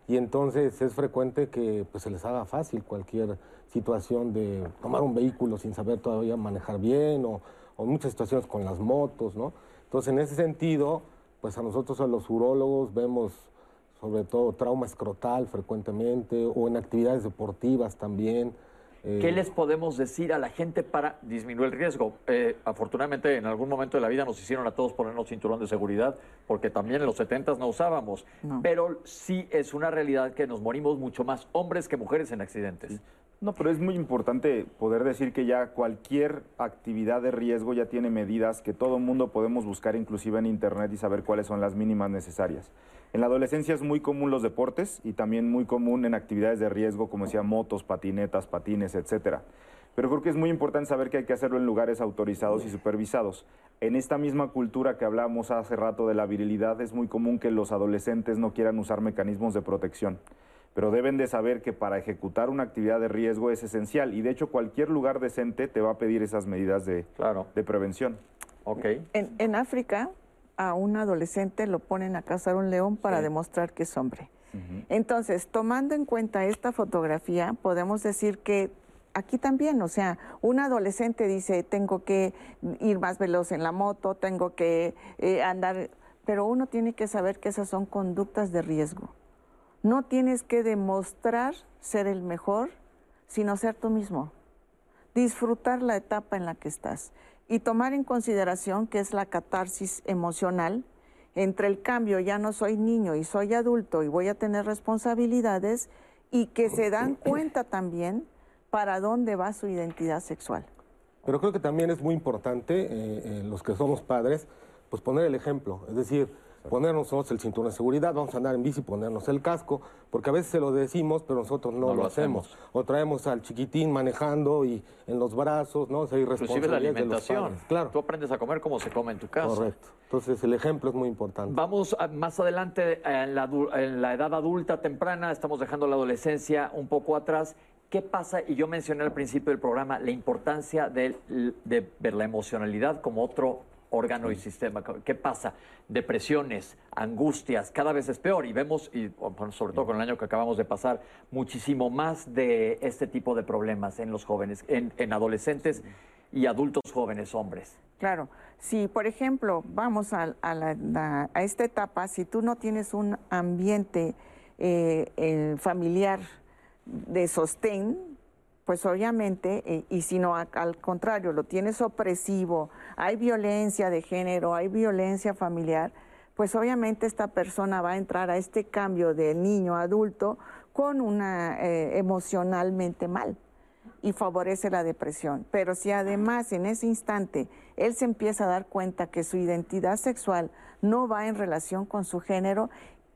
y entonces es frecuente que pues, se les haga fácil cualquier situación de tomar un vehículo sin saber todavía manejar bien o, o muchas situaciones con las motos. ¿no? Entonces, en ese sentido, pues a nosotros, a los urólogos, vemos sobre todo trauma escrotal frecuentemente o en actividades deportivas también. eh, ¿Qué les podemos decir a la gente para disminuir el riesgo? Eh, afortunadamente, en algún momento de la vida nos hicieron a todos ponernos cinturón de seguridad, porque también en los 70 no usábamos. No. Pero sí es una realidad que nos morimos mucho más hombres que mujeres en accidentes. No, pero es muy importante poder decir que ya cualquier actividad de riesgo ya tiene medidas que todo mundo podemos buscar inclusive en internet y saber cuáles son las mínimas necesarias. En la adolescencia es muy común los deportes y también muy común en actividades de riesgo como decía motos, patinetas, patines, etcétera. Pero creo que es muy importante saber que hay que hacerlo en lugares autorizados y supervisados. En esta misma cultura que hablamos hace rato de la virilidad, es muy común que los adolescentes no quieran usar mecanismos de protección. Pero deben de saber que para ejecutar una actividad de riesgo es esencial. Y de hecho cualquier lugar decente te va a pedir esas medidas de, Claro. de prevención. Ok. En, en África, a un adolescente lo ponen a cazar un león para demostrar que es hombre. Entonces, tomando en cuenta esta fotografía, podemos decir que aquí también, o sea, un adolescente dice, tengo que ir más veloz en la moto, tengo que eh, andar, pero uno tiene que saber que esas son conductas de riesgo. No tienes que demostrar ser el mejor, sino ser tú mismo disfrutar la etapa en la que estás y tomar en consideración que es la catarsis emocional entre el cambio, ya no soy niño y soy adulto y voy a tener responsabilidades y que se dan cuenta también para dónde va su identidad sexual. Pero creo que también es muy importante, eh, eh, los que somos padres, pues poner el ejemplo. Es decir, ponernos nosotros el cinturón de seguridad, vamos a andar en bici, ponernos el casco, porque a veces se lo decimos, pero nosotros no, No lo, hacemos. hacemos. O traemos al chiquitín manejando y en los brazos, ¿no? O sea, Inclusive la irresponsabilidad de los alimentación. Claro, Tú aprendes a comer como se come en tu casa. correcto. Entonces el ejemplo es muy importante. Vamos a- más adelante en la, adu- en la edad adulta temprana, estamos dejando la adolescencia un poco atrás. ¿Qué pasa? Y yo mencioné al principio del programa la importancia de, de ver la emocionalidad como otro órgano y sistema. ¿Qué pasa? Depresiones, angustias, cada vez es peor y vemos, y bueno, sobre todo con el año que acabamos de pasar, muchísimo más de este tipo de problemas en los jóvenes, en, en adolescentes y adultos jóvenes, hombres. Claro, si por ejemplo vamos a, a la- la- a esta etapa, si tú no tienes un ambiente eh, eh, familiar de sostén, pues obviamente, eh, y si no, al contrario, lo tienes opresivo, hay violencia de género, hay violencia familiar, pues obviamente esta persona va a entrar a este cambio de niño a adulto con una eh, emocionalmente mal y favorece la depresión. Pero si además en ese instante él se empieza a dar cuenta que su identidad sexual no va en relación con su género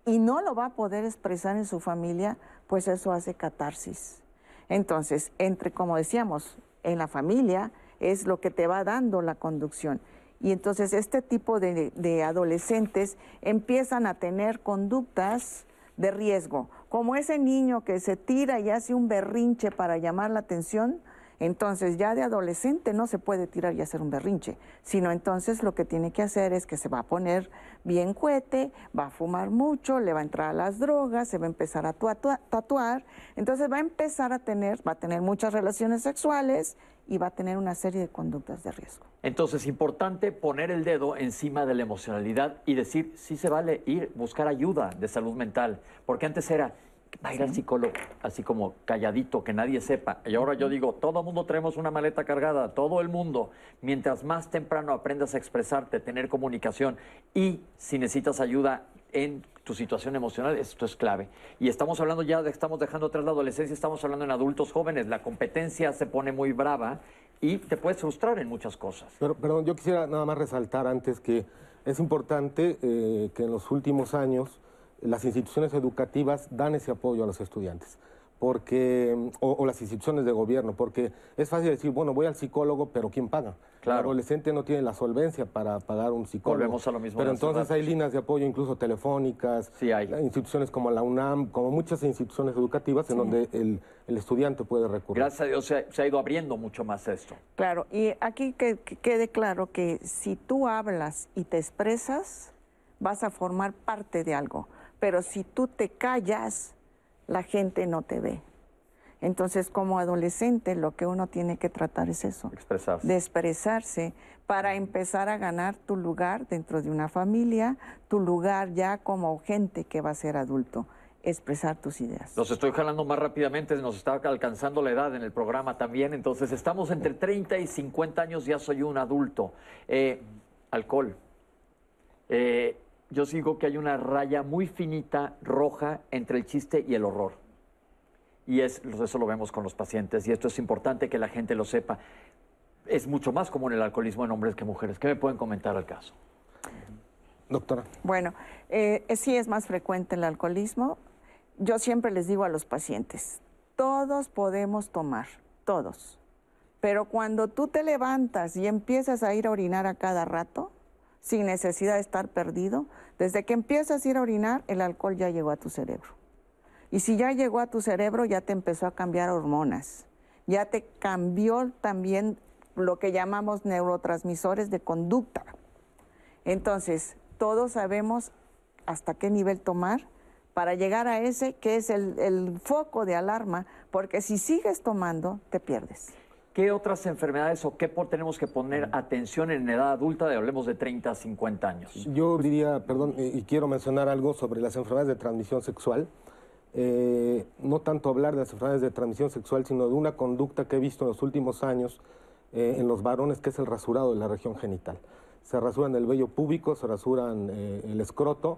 y no lo va a poder expresar en su familia, pues eso hace catarsis. Entonces, entre, como decíamos, en la familia es lo que te va dando la conducción. Y entonces este tipo de, de adolescentes empiezan a tener conductas de riesgo, como ese niño que se tira y hace un berrinche para llamar la atención, entonces ya de adolescente no se puede tirar y hacer un berrinche, sino entonces lo que tiene que hacer es que se va a poner bien cuete, va a fumar mucho, le va a entrar a las drogas, se va a empezar a tatua- tatuar, entonces va a empezar a tener, va a tener muchas relaciones sexuales y va a tener una serie de conductas de riesgo. Entonces, importante poner el dedo encima de la emocionalidad y decir, sí se vale ir, buscar ayuda de salud mental. Porque antes era, va a ir al psicólogo, así como calladito, que nadie sepa. Y ahora yo digo, todo el mundo traemos una maleta cargada, todo el mundo. Mientras más temprano aprendas a expresarte, tener comunicación y si necesitas ayuda en tu situación emocional, esto es clave. Y estamos hablando ya, de, estamos dejando atrás la adolescencia, estamos hablando en adultos jóvenes. La competencia se pone muy brava y te puedes frustrar en muchas cosas. Pero, perdón, yo quisiera nada más resaltar antes que es importante eh, que en los últimos años las instituciones educativas dan ese apoyo a los estudiantes. Porque, o, o las instituciones de gobierno, porque es fácil decir, bueno, voy al psicólogo, pero ¿quién paga? Claro. El adolescente no tiene la solvencia para pagar un psicólogo. Volvemos a lo mismo Pero entonces hay líneas de apoyo, incluso telefónicas, Sí hay. instituciones como la UNAM, como muchas instituciones educativas en donde el, el estudiante puede recurrir. Gracias a Dios se ha, se ha ido abriendo mucho más esto. Claro, y aquí que, que quede claro que si tú hablas y te expresas, vas a formar parte de algo, pero si tú te callas, la gente no te ve. Entonces, como adolescente, lo que uno tiene que tratar es eso, Expresarse. de expresarse para empezar a ganar tu lugar dentro de una familia, tu lugar ya como gente que va a ser adulto, expresar tus ideas. Los estoy jalando más rápidamente, nos está alcanzando la edad en el programa también, entonces estamos entre 30 y 50 años, ya soy un adulto. Eh, alcohol. Eh, yo sigo que hay una raya muy finita, roja, entre el chiste y el horror. y es, eso lo vemos con los pacientes y esto es importante que la gente lo sepa. Es mucho más común el alcoholismo en hombres que mujeres. ¿Qué me pueden comentar al caso? Doctora. Bueno, eh, sí es más frecuente el alcoholismo. Yo siempre les digo a los pacientes, todos podemos tomar, todos. Pero cuando tú te levantas y empiezas a ir a orinar a cada rato, sin necesidad de estar perdido, desde que empiezas a ir a orinar, el alcohol ya llegó a tu cerebro. Y si ya llegó a tu cerebro, ya te empezó a cambiar hormonas, ya te cambió también lo que llamamos neurotransmisores de conducta. Entonces, todos sabemos hasta qué nivel tomar para llegar a ese que es el, el foco de alarma, porque si sigues tomando, te pierdes. ¿Qué otras enfermedades o qué tenemos que poner atención en edad adulta de hablemos de 30 a 50 años? Yo diría, perdón, y quiero mencionar algo sobre las enfermedades de transmisión sexual. Eh, no tanto hablar de las enfermedades de transmisión sexual, sino de una conducta que he visto en los últimos años eh, en los varones, que es el rasurado de la región genital. Se rasuran el vello púbico, se rasuran eh, el escroto,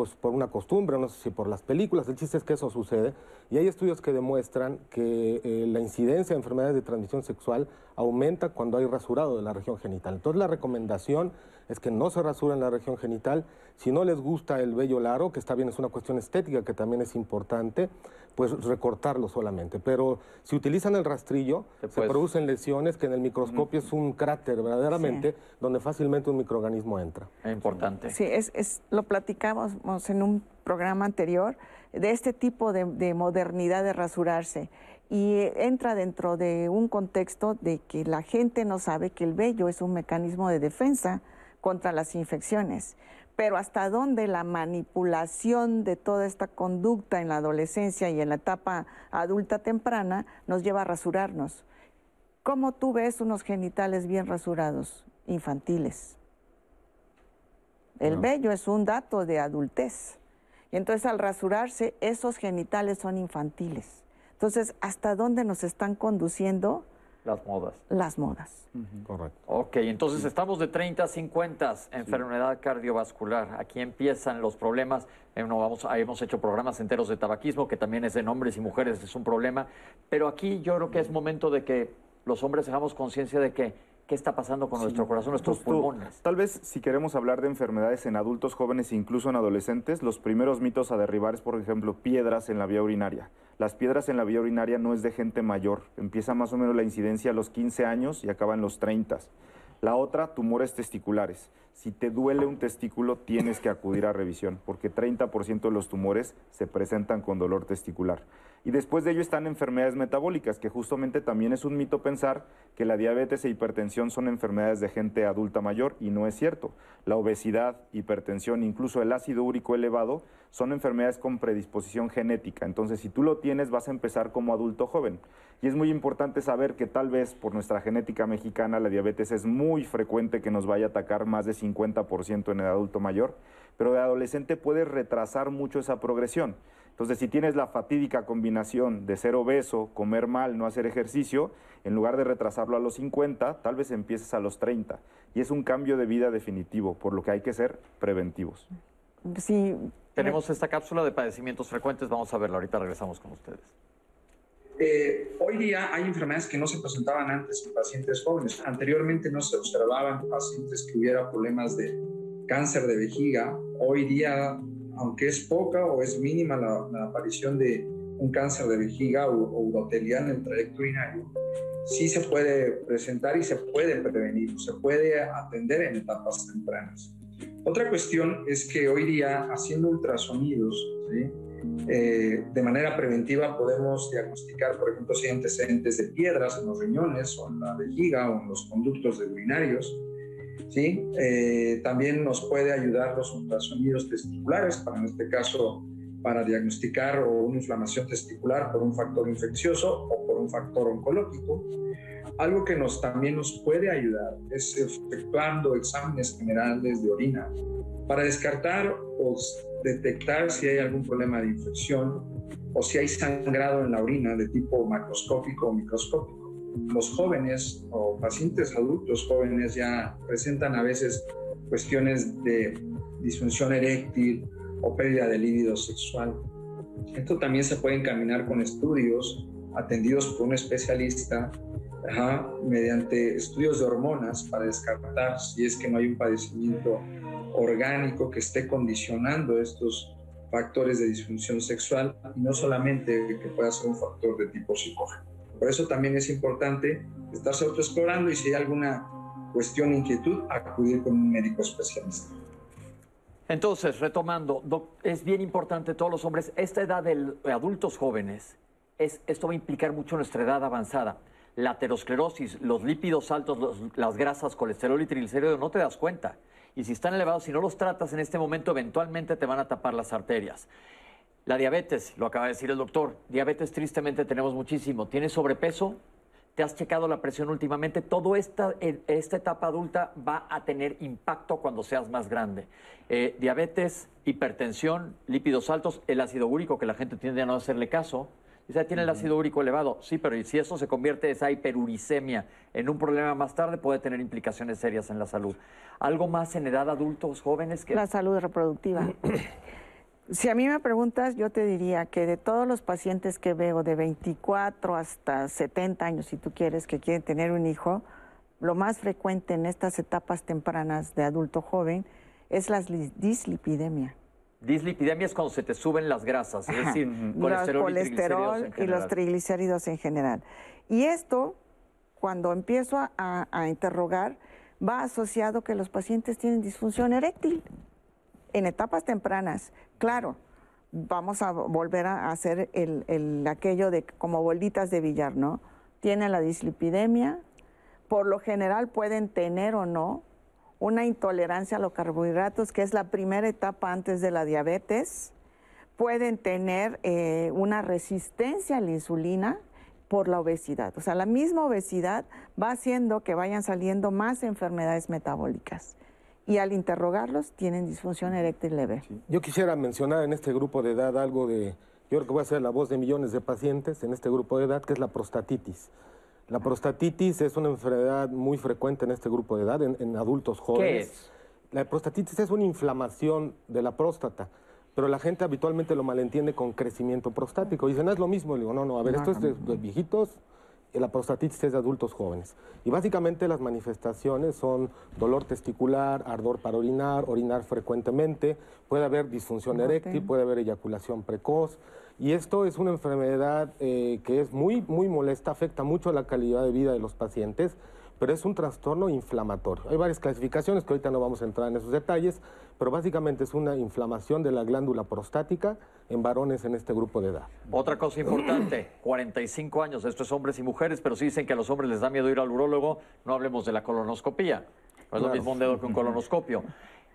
pues por una costumbre, no sé si por las películas, el chiste es que eso sucede. Y hay estudios que demuestran que eh, la incidencia de enfermedades de transmisión sexual aumenta cuando hay rasurado de la región genital. Entonces la recomendación es que no se rasuren la región genital. Si no les gusta el vello largo, que está bien, es una cuestión estética que también es importante, pues recortarlo solamente. Pero si utilizan el rastrillo, se producen lesiones que en el microscopio es un cráter verdaderamente, donde fácilmente un microorganismo entra. Es importante. Sí, es, es, lo platicamos en un programa anterior de este tipo de, de modernidad de rasurarse y entra dentro de un contexto de que la gente no sabe que el vello es un mecanismo de defensa contra las infecciones. Pero hasta dónde la manipulación de toda esta conducta en la adolescencia y en la etapa adulta temprana nos lleva a rasurarnos. ¿Cómo tú ves unos genitales bien rasurados? Infantiles. El vello es un dato de adultez. Y entonces al rasurarse, esos genitales son infantiles. Entonces, ¿hasta dónde nos están conduciendo? Las modas. Las modas. Correcto. Ok, entonces estamos de 30 a 50, enfermedad cardiovascular. Aquí empiezan los problemas. Eh, no, vamos, hemos hecho programas enteros de tabaquismo, que también es en hombres y mujeres, es un problema. Pero aquí yo creo que es momento de que los hombres tengamos conciencia de que qué está pasando con nuestro corazón, nuestros pulmones. Tal vez si queremos hablar de enfermedades en adultos jóvenes e incluso en adolescentes, los primeros mitos a derribar es, por ejemplo, piedras en la vía urinaria. Las piedras en la vía urinaria no es de gente mayor, empieza más o menos la incidencia a los 15 años y acaba en los 30. La otra, tumores testiculares. Si te duele un testículo, tienes que acudir a revisión, porque 30% de los tumores se presentan con dolor testicular. Y después de ello están enfermedades metabólicas, que justamente también es un mito pensar que la diabetes e hipertensión son enfermedades de gente adulta mayor, y no es cierto. La obesidad, hipertensión, incluso el ácido úrico elevado, son enfermedades con predisposición genética. Entonces, si tú lo tienes, vas a empezar como adulto joven. Y es muy importante saber que tal vez por nuestra genética mexicana la diabetes es muy frecuente que nos vaya a atacar más de 50% en el adulto mayor, pero de adolescente puede retrasar mucho esa progresión. Entonces, si tienes la fatídica combinación de ser obeso, comer mal, no hacer ejercicio, en lugar de retrasarlo a los 50, tal vez empieces a los 30. Y es un cambio de vida definitivo, por lo que hay que ser preventivos. Sí. Tenemos esta cápsula de padecimientos frecuentes, vamos a verla, ahorita regresamos con ustedes. Eh, hoy día hay enfermedades que no se presentaban antes en pacientes jóvenes. Anteriormente no se observaban pacientes que hubiera problemas de cáncer de vejiga. Hoy día aunque es poca o es mínima la, aparición de un cáncer de vejiga o, urotelial en el trayecto urinario, sí se puede presentar y se puede prevenir, se puede atender en etapas tempranas. Otra cuestión es que hoy día, haciendo ultrasonidos, eh, de manera preventiva podemos diagnosticar, por ejemplo, si hay antecedentes de piedras en los riñones o en la vejiga o en los conductos urinarios, ¿sí? Eh, también nos puede ayudar los ultrasonidos testiculares, para en este caso para diagnosticar una inflamación testicular por un factor infeccioso o por un factor oncológico. Algo que nos, también nos puede ayudar es efectuando exámenes generales de orina para descartar o detectar si hay algún problema de infección o si hay sangrado en la orina de tipo macroscópico o microscópico los jóvenes o pacientes adultos jóvenes ya presentan a veces cuestiones de disfunción eréctil o pérdida de líbido sexual. Esto también se puede encaminar con estudios atendidos por un especialista mediante estudios de hormonas para descartar si es que no hay un padecimiento orgánico que esté condicionando estos factores de disfunción sexual y no solamente que pueda ser un factor de tipo psicógeno. Por eso también es importante estarse autoexplorando y si hay alguna cuestión, inquietud, acudir con un médico especialista. Entonces, retomando, es bien importante todos los hombres, esta edad de adultos jóvenes, es, esto va a implicar mucho nuestra edad avanzada. La aterosclerosis, los lípidos altos, las grasas, colesterol y triglicéridos, no te das cuenta. Y si están elevados, si no los tratas en este momento, eventualmente te van a tapar las arterias. La diabetes, lo acaba de decir el doctor, diabetes tristemente tenemos muchísimo. ¿Tienes sobrepeso? ¿Te has checado la presión últimamente? Todo esta, esta etapa adulta va a tener impacto cuando seas más grande. Eh, diabetes, hipertensión, lípidos altos, el ácido úrico, que la gente tiende a no hacerle caso. Dice, tiene el ácido úrico elevado. Sí, pero si eso se convierte esa hiperuricemia en un problema más tarde, puede tener implicaciones serias en la salud. ¿Algo más en edad adultos, jóvenes? que La salud reproductiva. Si a mí me preguntas, yo te diría que de todos los pacientes que veo de 24 hasta 70 años, si tú quieres, que quieren tener un hijo, lo más frecuente en estas etapas tempranas de adulto joven es la dislipidemia. Dislipidemia es cuando se te suben las grasas, es decir, colesterol, y, los triglicéridos en general. Y esto, cuando empiezo a, a interrogar, va asociado que los pacientes tienen disfunción eréctil en etapas tempranas, claro, vamos a volver a hacer el, aquello de como bolitas de billar, ¿no? Tienen la dislipidemia, por lo general pueden tener o no una intolerancia a los carbohidratos, que es la primera etapa antes de la diabetes, pueden tener eh, una resistencia a la insulina por la obesidad. O sea, la misma obesidad va haciendo que vayan saliendo más enfermedades metabólicas y al interrogarlos tienen disfunción eréctil leve. Yo quisiera mencionar en este grupo de edad algo de, yo creo que voy a ser la voz de millones de pacientes en este grupo de edad, que es la prostatitis. La prostatitis es una enfermedad muy frecuente en este grupo de edad, en, adultos jóvenes. ¿Qué es? La prostatitis es una inflamación de la próstata, pero la gente habitualmente lo malentiende con crecimiento prostático. Dicen, no es lo mismo. Le digo, no, no, a ver, esto es de viejitos la prostatitis es de adultos jóvenes. Y básicamente las manifestaciones son dolor testicular, ardor para orinar, orinar frecuentemente, puede haber disfunción eréctil, puede haber eyaculación precoz. Y esto es una enfermedad eh, que es muy, muy molesta, afecta mucho la calidad de vida de los pacientes pero es un trastorno inflamatorio. Hay varias clasificaciones que ahorita no vamos a entrar en esos detalles, pero básicamente es una inflamación de la glándula prostática en varones en este grupo de edad. Otra cosa importante, 45 años, esto es hombres y mujeres, pero si dicen que a los hombres les da miedo ir al urólogo, no hablemos de la colonoscopía. No es lo mismo un dedo que un colonoscopio.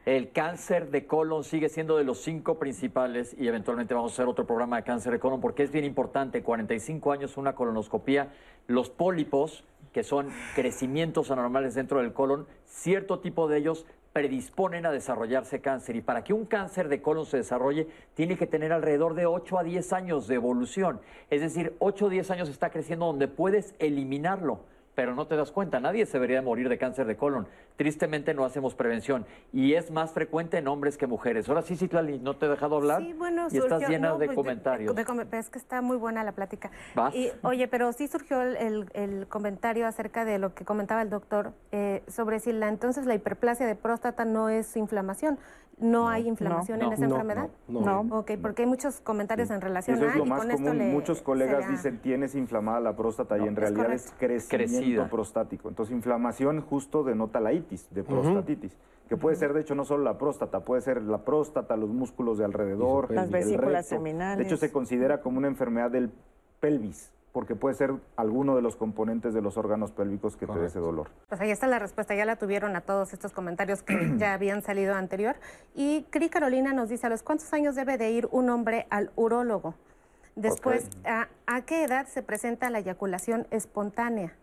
El cáncer de colon sigue siendo de los cinco principales y eventualmente vamos a hacer otro programa de cáncer de colon porque es bien importante, 45 años una colonoscopía, los pólipos que son crecimientos anormales dentro del colon, cierto tipo de ellos predisponen a desarrollarse cáncer. Y para que un cáncer de colon se desarrolle, tiene que tener alrededor de 8 a 10 años de evolución. Es decir, 8 o 10 años está creciendo donde puedes eliminarlo pero no te das cuenta. Nadie se debería morir de cáncer de colon. Tristemente no hacemos prevención y es más frecuente en hombres que mujeres. Ahora sí, Citlali, no te he dejado hablar sí, bueno, y estás llena de pues, comentarios. es que está muy buena la plática. ¿Vas? Y, oye, pero sí surgió el, comentario acerca de lo que comentaba el doctor eh, sobre si la entonces la hiperplasia de próstata no es inflamación. ¿No, hay inflamación en esa enfermedad? No, Ok, porque hay muchos comentarios en relación Eso es lo más común. Muchos colegas dicen tienes inflamada la próstata y en realidad es, crecimiento prostático. Entonces, inflamación justo denota la itis, de prostatitis. Que puede ser, de hecho, no solo la próstata, puede ser la próstata, los músculos de alrededor, las vesículas seminales. De hecho, se considera como una enfermedad del pelvis porque puede ser alguno de los componentes de los órganos pélvicos que te dé ese dolor. Pues ahí está la respuesta, ya la tuvieron a todos estos comentarios que ya habían salido anterior. Y Cri Carolina nos dice, ¿a los cuántos años debe de ir un hombre al urólogo? Después, ¿a, qué edad se presenta la eyaculación espontánea?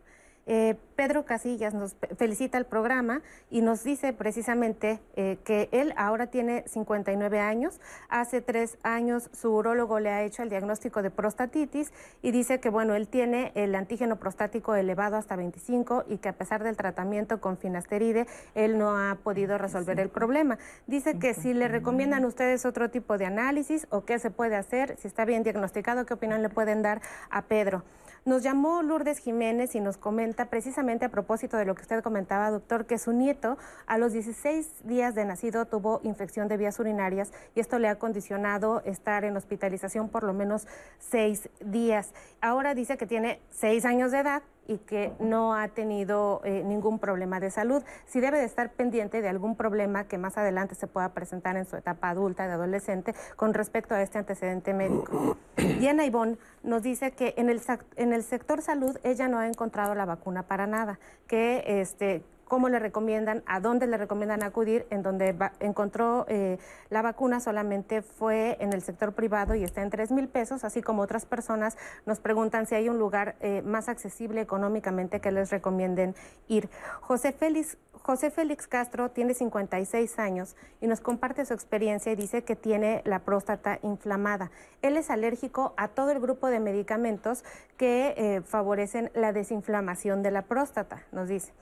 Eh, Pedro Casillas nos felicita el programa y nos dice precisamente eh, que él ahora tiene 59 años. Hace tres años su urólogo le ha hecho el diagnóstico de prostatitis y dice que bueno, él tiene el antígeno prostático elevado hasta 25 y que a pesar del tratamiento con finasteride, él no ha podido resolver el problema. Dice que si le recomiendan ustedes otro tipo de análisis o qué se puede hacer, si está bien diagnosticado, qué opinión le pueden dar a Pedro. Nos llamó Lourdes Jiménez y nos comenta precisamente a propósito de lo que usted comentaba, doctor, que su nieto a los 16 días de nacido tuvo infección de vías urinarias y esto le ha condicionado estar en hospitalización por lo menos seis días. Ahora dice que tiene seis años de edad, y que no ha tenido eh, ningún problema de salud. Si debe de estar pendiente de algún problema que más adelante se pueda presentar en su etapa adulta, de adolescente, con respecto a este antecedente médico. Diana Ivonne nos dice que en el, en el sector salud ella no ha encontrado la vacuna para nada, que este, cómo le recomiendan, a dónde le recomiendan acudir, en donde encontró eh, la vacuna solamente fue en el sector privado y está en 3 mil pesos, así como otras personas nos preguntan si hay un lugar eh, más accesible económicamente que les recomienden ir. José Félix José Félix Castro tiene 56 años y nos comparte su experiencia y dice que tiene la próstata inflamada. Él es alérgico a todo el grupo de medicamentos que eh, favorecen la desinflamación de la próstata, nos dice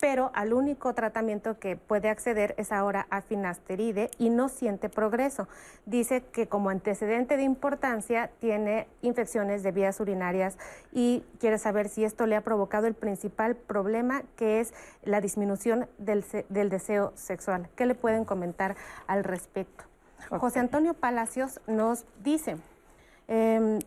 pero al único tratamiento que puede acceder es ahora a finasteride y no siente progreso. Dice que como antecedente de importancia tiene infecciones de vías urinarias y quiere saber si esto le ha provocado el principal problema que es la disminución del, deseo sexual. ¿Qué le pueden comentar al respecto? José Antonio Palacios nos dice, em,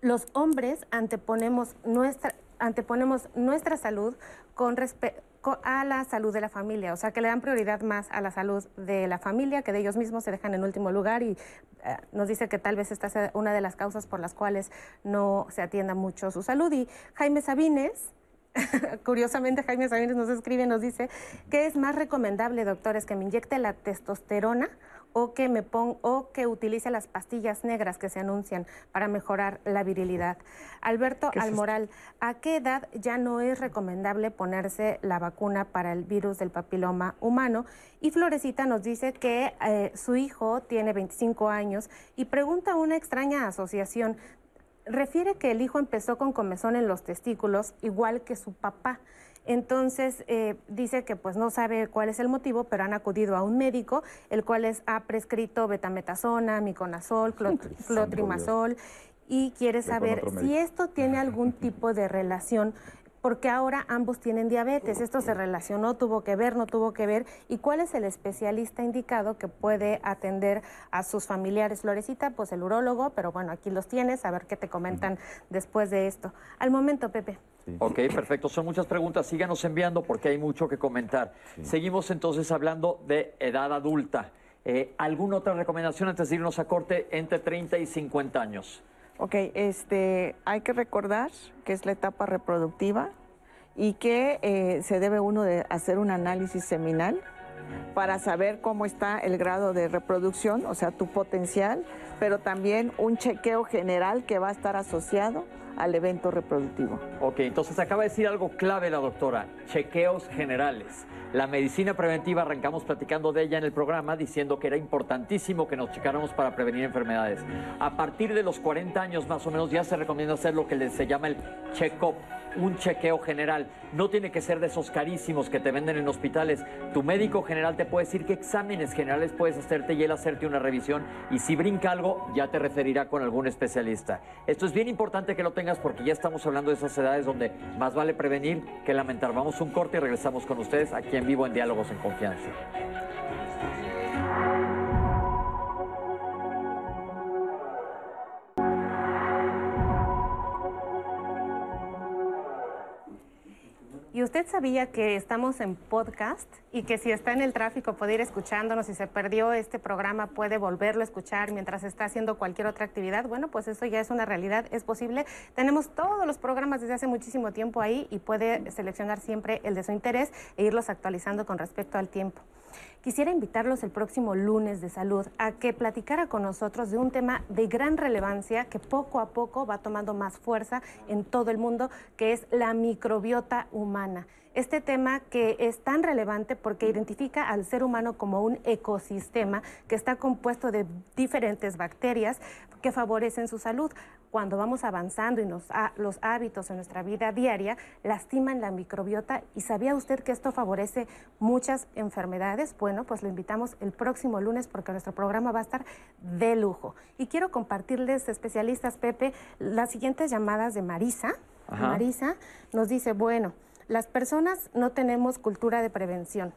los hombres anteponemos nuestra anteponemos nuestra salud con respecto a la salud de la familia, o sea, que le dan prioridad más a la salud de la familia, que de ellos mismos se dejan en último lugar y eh, nos dice que tal vez esta sea una de las causas por las cuales no se atienda mucho su salud. Y Jaime Sabines, curiosamente Jaime Sabines nos escribe, nos dice que es más recomendable, doctores, que me inyecte la testosterona o que me ponga o que utilice las pastillas negras que se anuncian para mejorar la virilidad. Alberto Almoral, ¿a qué edad ya no es recomendable ponerse la vacuna para el virus del papiloma humano? Y Florecita nos dice que eh, su hijo tiene 25 años y pregunta una extraña asociación. Refiere que el hijo empezó con comezón en los testículos, igual que su papá. Entonces eh, dice que pues no sabe cuál es el motivo, pero han acudido a un médico, el cual les ha prescrito betametasona, miconazol, clotrimazol y quiere saber si esto tiene algún tipo de relación porque ahora ambos tienen diabetes. Esto se relacionó, tuvo que ver, no tuvo que ver. ¿Y cuál es el especialista indicado que puede atender a sus familiares? Florecita, pues el urólogo, pero bueno, aquí los tienes, a ver qué te comentan después de esto. Al momento, Pepe. Ok, perfecto. Son muchas preguntas. Síganos enviando porque hay mucho que comentar. Seguimos entonces hablando de edad adulta. Eh, ¿Alguna otra recomendación antes de irnos a corte entre 30 y 50 años? Ok, este, hay que recordar que es la etapa reproductiva y que eh, se debe uno de hacer un análisis seminal para saber cómo está el grado de reproducción, o sea, tu potencial, pero también un chequeo general que va a estar asociado al evento reproductivo. Ok, entonces acaba de decir algo clave la doctora, chequeos generales. La medicina preventiva, arrancamos platicando de ella en el programa, diciendo que era importantísimo que nos checáramos para prevenir enfermedades. A partir de los 40 años más o menos ya se recomienda hacer lo que se llama el check-up un chequeo general. No tiene que ser de esos carísimos que te venden en hospitales. Tu médico general te puede decir qué exámenes generales puedes hacerte y él hacerte una revisión. Y si brinca algo, ya te referirá con algún especialista. Esto es bien importante que lo tengas porque ya estamos hablando de esas edades donde más vale prevenir que lamentar. Vamos un corte y regresamos con ustedes aquí en vivo en Diálogos en Confianza. ¿Y usted sabía que estamos en podcast y que si está en el tráfico puede ir escuchándonos, si se perdió este programa puede volverlo a escuchar mientras está haciendo cualquier otra actividad? Bueno, pues eso ya es una realidad, es posible. Tenemos todos los programas desde hace muchísimo tiempo ahí y puede seleccionar siempre el de su interés e irlos actualizando con respecto al tiempo. Quisiera invitarlos el próximo lunes de salud a que platicara con nosotros de un tema de gran relevancia que poco a poco va tomando más fuerza en todo el mundo, que es la microbiota humana este tema que es tan relevante porque identifica al ser humano como un ecosistema que está compuesto de diferentes bacterias que favorecen su salud. Cuando vamos avanzando y nos, los hábitos en nuestra vida diaria lastiman la microbiota y sabía usted que esto favorece muchas enfermedades, bueno, pues lo invitamos el próximo lunes porque nuestro programa va a estar de lujo. Y quiero compartirles, especialistas Pepe, las siguientes llamadas de Marisa. Marisa nos dice, bueno, las personas no tenemos cultura de prevención.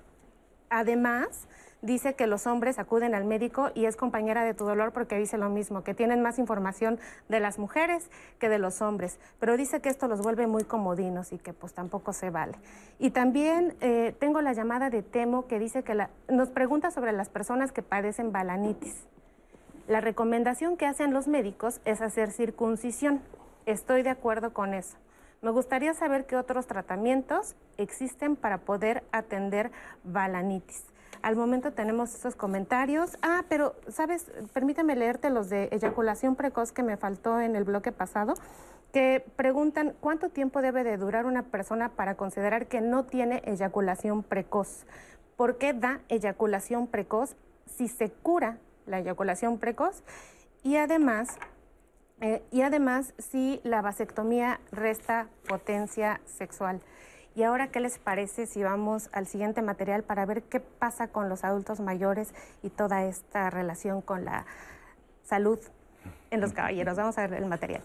Además, dice que los hombres acuden al médico y es compañera de tu dolor porque dice lo mismo, que tienen más información de las mujeres que de los hombres, pero dice que esto los vuelve muy comodinos y que pues tampoco se vale. Y también eh, tengo la llamada de Temo que dice que nos pregunta sobre las personas que padecen balanitis. La recomendación que hacen los médicos es hacer circuncisión. Estoy de acuerdo con eso. Me gustaría saber qué otros tratamientos existen para poder atender balanitis. Al momento tenemos esos comentarios. Ah, pero, ¿sabes? Permíteme leerte los de eyaculación precoz que me faltó en el bloque pasado, que preguntan cuánto tiempo debe de durar una persona para considerar que no tiene eyaculación precoz. ¿Por qué da eyaculación precoz si se cura la eyaculación precoz? Y además, eh, y además, si la vasectomía resta potencia sexual. Y ahora, ¿qué les parece si vamos al siguiente material para ver qué pasa con los adultos mayores y toda esta relación con la salud en los caballeros? Vamos a ver el material.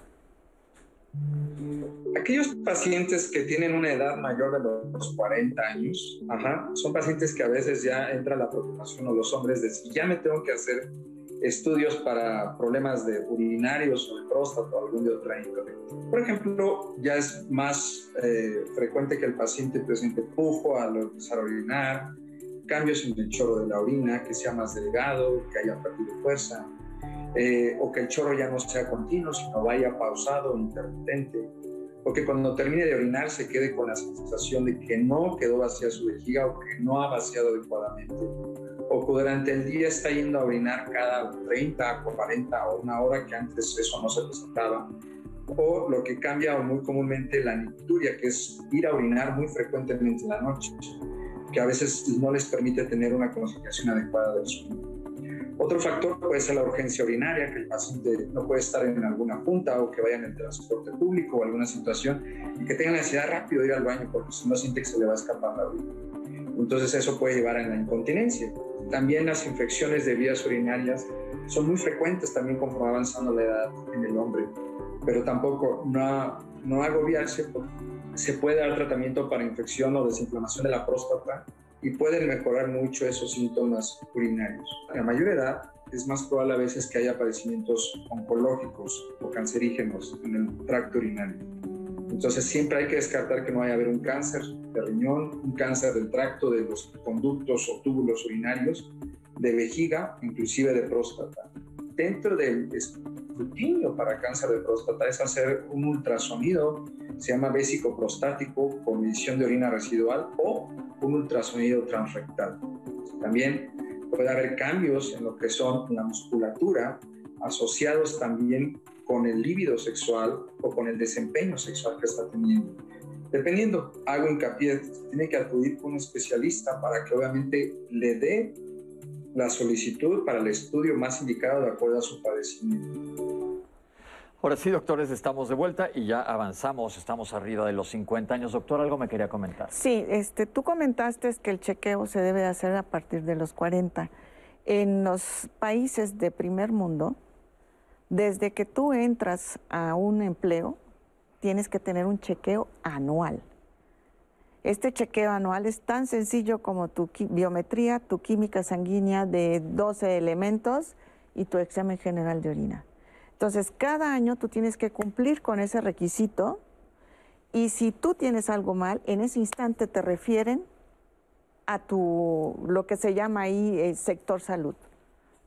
Aquellos pacientes que tienen una edad mayor de los 40 años, son pacientes que a veces ya entra la preocupación o los hombres de si ya me tengo que hacer estudios para problemas de urinarios o de próstata o algún de otra índole. Por ejemplo, ya es más eh, frecuente que el paciente presente pujo al empezar a orinar, cambios en el chorro de la orina, que sea más delgado, que haya perdido fuerza, eh, o que el chorro ya no sea continuo, sino vaya pausado o intermitente, o que cuando termine de orinar se quede con la sensación de que no quedó vacía su vejiga o que no ha vaciado adecuadamente o que durante el día está yendo a orinar cada 30, 40 o una hora que antes eso no se presentaba. O lo que cambia muy comúnmente la nicturia, que es ir a orinar muy frecuentemente en la noche, que a veces no les permite tener una concentración adecuada del sueño. Otro factor puede ser la urgencia urinaria, que el paciente no puede estar en alguna punta o que vaya en el transporte público o alguna situación y que tenga necesidad rápido de ir al baño porque si no siente que se le va a escapar la orina. Entonces eso puede llevar a la incontinencia. También las infecciones de vías urinarias son muy frecuentes también conforme avanzando la edad en el hombre, pero tampoco no, no agobiarse, se puede dar tratamiento para infección o desinflamación de la próstata y pueden mejorar mucho esos síntomas urinarios. A la mayor edad es más probable a veces que haya padecimientos oncológicos o cancerígenos en el tracto urinario. Entonces siempre hay que descartar que no vaya a haber un cáncer de riñón, un cáncer del tracto de los conductos o túbulos urinarios, de vejiga, inclusive de próstata. Dentro del escrutinio para cáncer de próstata es hacer un ultrasonido, se llama vésico prostático con medición de orina residual o un ultrasonido transrectal. También puede haber cambios en lo que son la musculatura asociados también con el líbido sexual o con el desempeño sexual que está teniendo. Dependiendo, hago hincapié, tiene que acudir con un especialista para que obviamente le dé la solicitud para el estudio más indicado de acuerdo a su padecimiento. Ahora sí, doctores, estamos de vuelta y ya avanzamos, estamos arriba de los 50 años. Doctor, algo me quería comentar. Sí, este, tú comentaste que el chequeo se debe hacer a partir de los 40. En los países de primer mundo, desde que tú entras a un empleo, tienes que tener un chequeo anual. Este chequeo anual es tan sencillo como tu biometría, tu química sanguínea de 12 elementos y tu examen general de orina. Entonces, cada año tú tienes que cumplir con ese requisito y si tú tienes algo mal, en ese instante te refieren a tu, lo que se llama ahí el sector salud.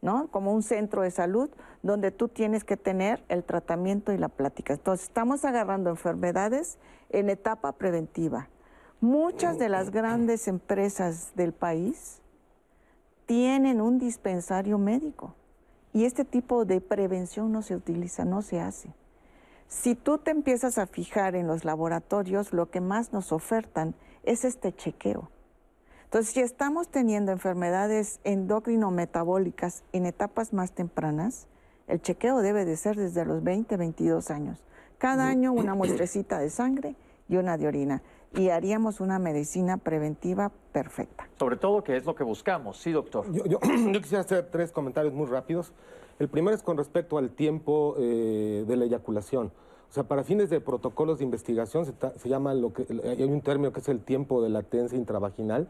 ¿No? Como un centro de salud donde tú tienes que tener el tratamiento y la plática. Entonces, estamos agarrando enfermedades en etapa preventiva. Muchas de las grandes empresas del país tienen un dispensario médico. Y este tipo de prevención no se utiliza, no se hace. Si tú te empiezas a fijar en los laboratorios, lo que más nos ofertan es este chequeo. Entonces, si estamos teniendo enfermedades endocrino-metabólicas en etapas más tempranas, el chequeo debe de ser desde los 20, 22 años. Cada año una muestrecita de sangre y una de orina. Y haríamos una medicina preventiva perfecta. Sobre todo, que es lo que buscamos. Sí, doctor. Yo, yo, yo quisiera hacer tres comentarios muy rápidos. El primero es con respecto al tiempo eh, de la eyaculación. O sea, para fines de protocolos de investigación se, se llama lo que hay un término que es el tiempo de latencia intravaginal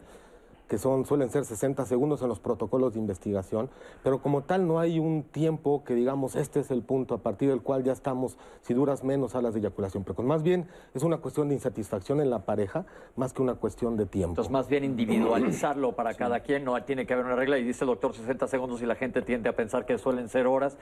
que son, suelen ser 60 segundos en los protocolos de investigación, pero como tal no hay un tiempo que digamos este es el punto a partir del cual ya estamos, si duras menos, a de eyaculación precoz. Más bien es una cuestión de insatisfacción en la pareja, más que una cuestión de tiempo. Entonces, más bien individualizarlo para cada quien, no tiene que haber una regla y dice el doctor 60 segundos y la gente tiende a pensar que suelen ser horas.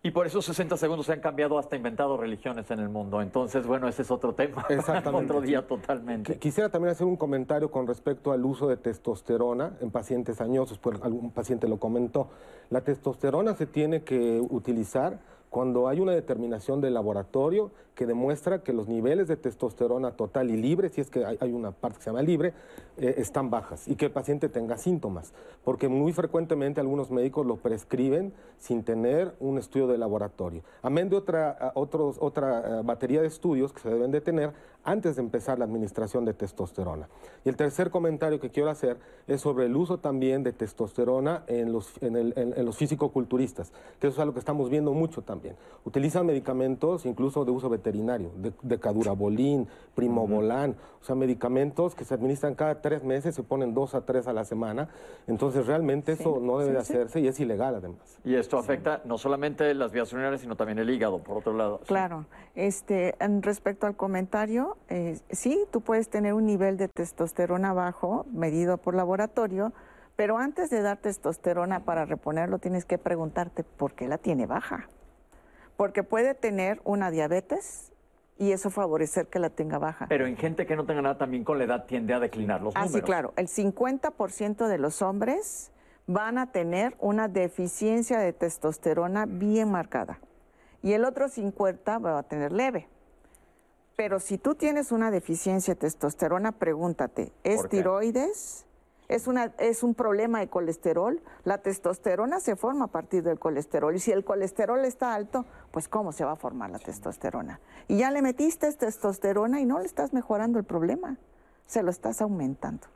Y por esos 60 segundos se han cambiado hasta inventado religiones en el mundo. Entonces, bueno, ese es otro tema. Exactamente. otro día totalmente. Quisiera también hacer un comentario con respecto al uso de testosterona en pacientes añosos, pues algún paciente lo comentó. La testosterona se tiene que utilizar cuando hay una determinación del laboratorio que demuestra que los niveles de testosterona total y libre, si es que hay, una parte que se llama libre, eh, están bajas y que el paciente tenga síntomas, porque muy frecuentemente algunos médicos lo prescriben sin tener un estudio de laboratorio. Amén de otra, otra batería de estudios que se deben de tener antes de empezar la administración de testosterona. Y el tercer comentario que quiero hacer es sobre el uso también de testosterona en los, en, el, en, los fisicoculturistas, que eso es algo que estamos viendo mucho también. Utilizan medicamentos incluso de uso veterinario, de, de cadurabolín, primobolán, o sea, medicamentos que se administran cada tres meses, se ponen dos a tres a la semana. Entonces, realmente eso no debe de hacerse y es ilegal además. Y esto afecta no solamente las vías urinarias, sino también el hígado, por otro lado. Claro. Este, respecto al comentario, eh, sí, tú puedes tener un nivel de testosterona bajo, medido por laboratorio, pero antes de dar testosterona para reponerlo, tienes que preguntarte por qué la tiene baja. Porque puede tener una diabetes y eso favorecer que la tenga baja. Pero en gente que no tenga nada también con la edad tiende a declinar los ah, números. claro. El 50% de los hombres van a tener una deficiencia de testosterona bien marcada. Y el otro 50 va a tener leve. Pero si tú tienes una deficiencia de testosterona, pregúntate, ¿es tiroides? ¿Es, una, ¿Es un problema de colesterol? La testosterona se forma a partir del colesterol. Y si el colesterol está alto, pues ¿cómo se va a formar la testosterona? Y ya le metiste testosterona y no le estás mejorando el problema, se lo estás aumentando.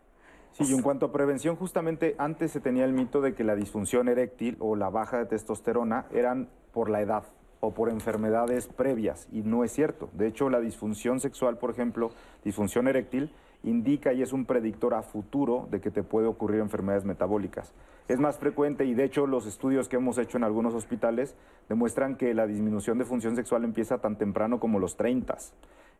Sí, y en cuanto a prevención, justamente antes se tenía el mito de que la disfunción eréctil o la baja de testosterona eran por la edad o por enfermedades previas, y no es cierto. De hecho, la disfunción sexual, por ejemplo, disfunción eréctil, indica y es un predictor a futuro de que te puede ocurrir enfermedades metabólicas. Es más frecuente y de hecho los estudios que hemos hecho en algunos hospitales demuestran que la disminución de función sexual empieza tan temprano como los 30.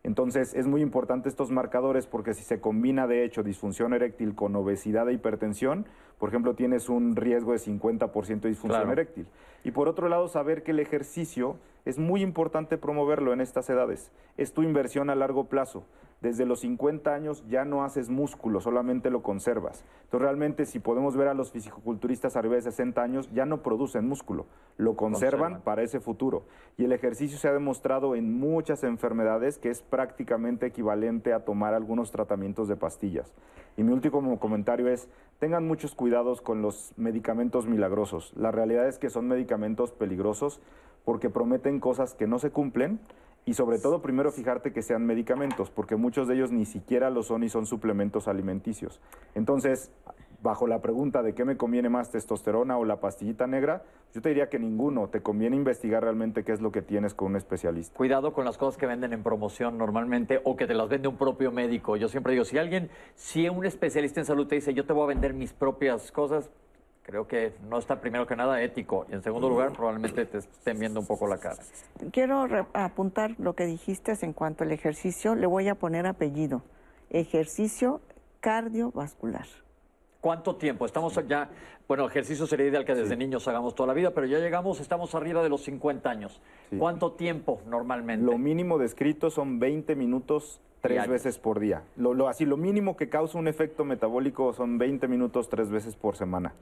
Entonces es muy importante estos marcadores porque si se combina de hecho disfunción eréctil con obesidad e hipertensión, por ejemplo, tienes un riesgo de 50% de disfunción eréctil. Y por otro lado, saber que el ejercicio es muy importante promoverlo en estas edades. Es tu inversión a largo plazo desde los 50 años ya no haces músculo, solamente lo conservas. Entonces realmente si podemos ver a los fisicoculturistas arriba de 60 años, ya no producen músculo, lo conservan, para ese futuro. Y el ejercicio se ha demostrado en muchas enfermedades que es prácticamente equivalente a tomar algunos tratamientos de pastillas. Y mi último comentario es, tengan muchos cuidados con los medicamentos milagrosos. La realidad es que son medicamentos peligrosos porque prometen cosas que no se cumplen y sobre todo, primero fijarte que sean medicamentos, porque muchos de ellos ni siquiera lo son y son suplementos alimenticios. Entonces, bajo la pregunta de qué me conviene más, testosterona o la pastillita negra, yo te diría que ninguno. Te conviene investigar realmente qué es lo que tienes con un especialista. Cuidado con las cosas que venden en promoción normalmente o que te las vende un propio médico. Yo siempre digo, si alguien, si un especialista en salud te dice, yo te voy a vender mis propias cosas, creo que no está primero que nada ético y en segundo lugar probablemente te estén viendo un poco la cara. Quiero apuntar lo que dijiste en cuanto al ejercicio, le voy a poner apellido, ejercicio cardiovascular. ¿Cuánto tiempo? Estamos ya, bueno, ejercicio sería ideal que desde niños hagamos toda la vida, pero ya llegamos, estamos arriba de los 50 años. ¿Cuánto tiempo normalmente? Lo mínimo descrito son 20 minutos tres veces por día. Lo, lo, así, lo mínimo que causa un efecto metabólico son 20 minutos tres veces por semana.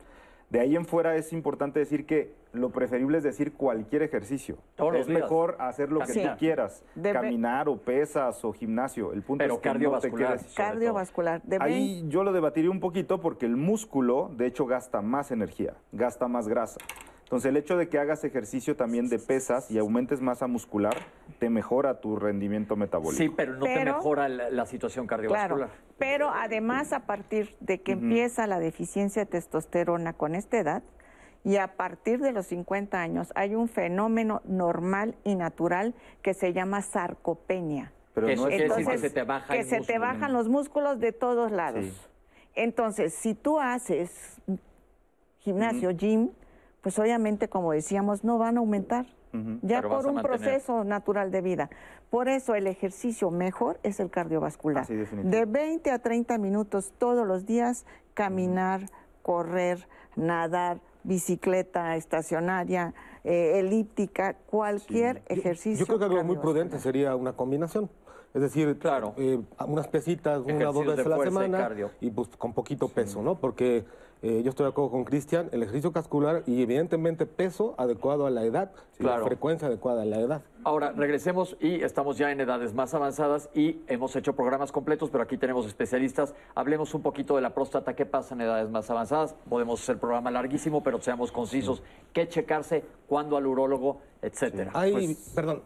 De ahí en fuera es importante decir que lo preferible es decir cualquier ejercicio. Todos los es días. mejor hacer lo que Sí. tú quieras, Debe- caminar o pesas o gimnasio. El punto Pero es que no te cardiovascular. quedes- Cardiovascular. Ahí yo lo debatiría un poquito porque el músculo, de hecho, gasta más energía, gasta más grasa. Entonces, el hecho de que hagas ejercicio también de pesas y aumentes masa muscular, te mejora tu rendimiento metabólico. Sí, pero no te mejora la, la situación Claro, cardiovascular. pero además a partir de que empieza la deficiencia de testosterona con esta edad y a partir de los 50 años hay un fenómeno normal y natural que se llama sarcopenia. Pero no es decir que se te baja que el se te bajan los músculos de todos lados. Sí. Entonces, si tú haces gimnasio, gym, pues obviamente, como decíamos, no van a aumentar. Ya por a un mantener. proceso natural de vida. Por eso el ejercicio mejor es el cardiovascular. Así, de 20 a 30 minutos todos los días, caminar, correr, nadar, bicicleta estacionaria, eh, elíptica, cualquier ejercicio. Yo creo que algo muy prudente sería una combinación. Es decir, Claro. eh, unas pesitas una o dos de veces a la y semana cardio. y pues con poquito peso, ¿no? Porque eh, yo estoy de acuerdo con Cristian, el ejercicio vascular y evidentemente peso adecuado a la edad y Claro. la frecuencia adecuada a la edad. Ahora, regresemos y estamos ya en edades más avanzadas y hemos hecho programas completos, pero aquí tenemos especialistas. Hablemos un poquito de la próstata, qué pasa en edades más avanzadas. Podemos hacer programa larguísimo, pero seamos concisos. ¿Qué checarse? ¿Cuándo al urólogo? Etcétera. Hay, Pues, perdón,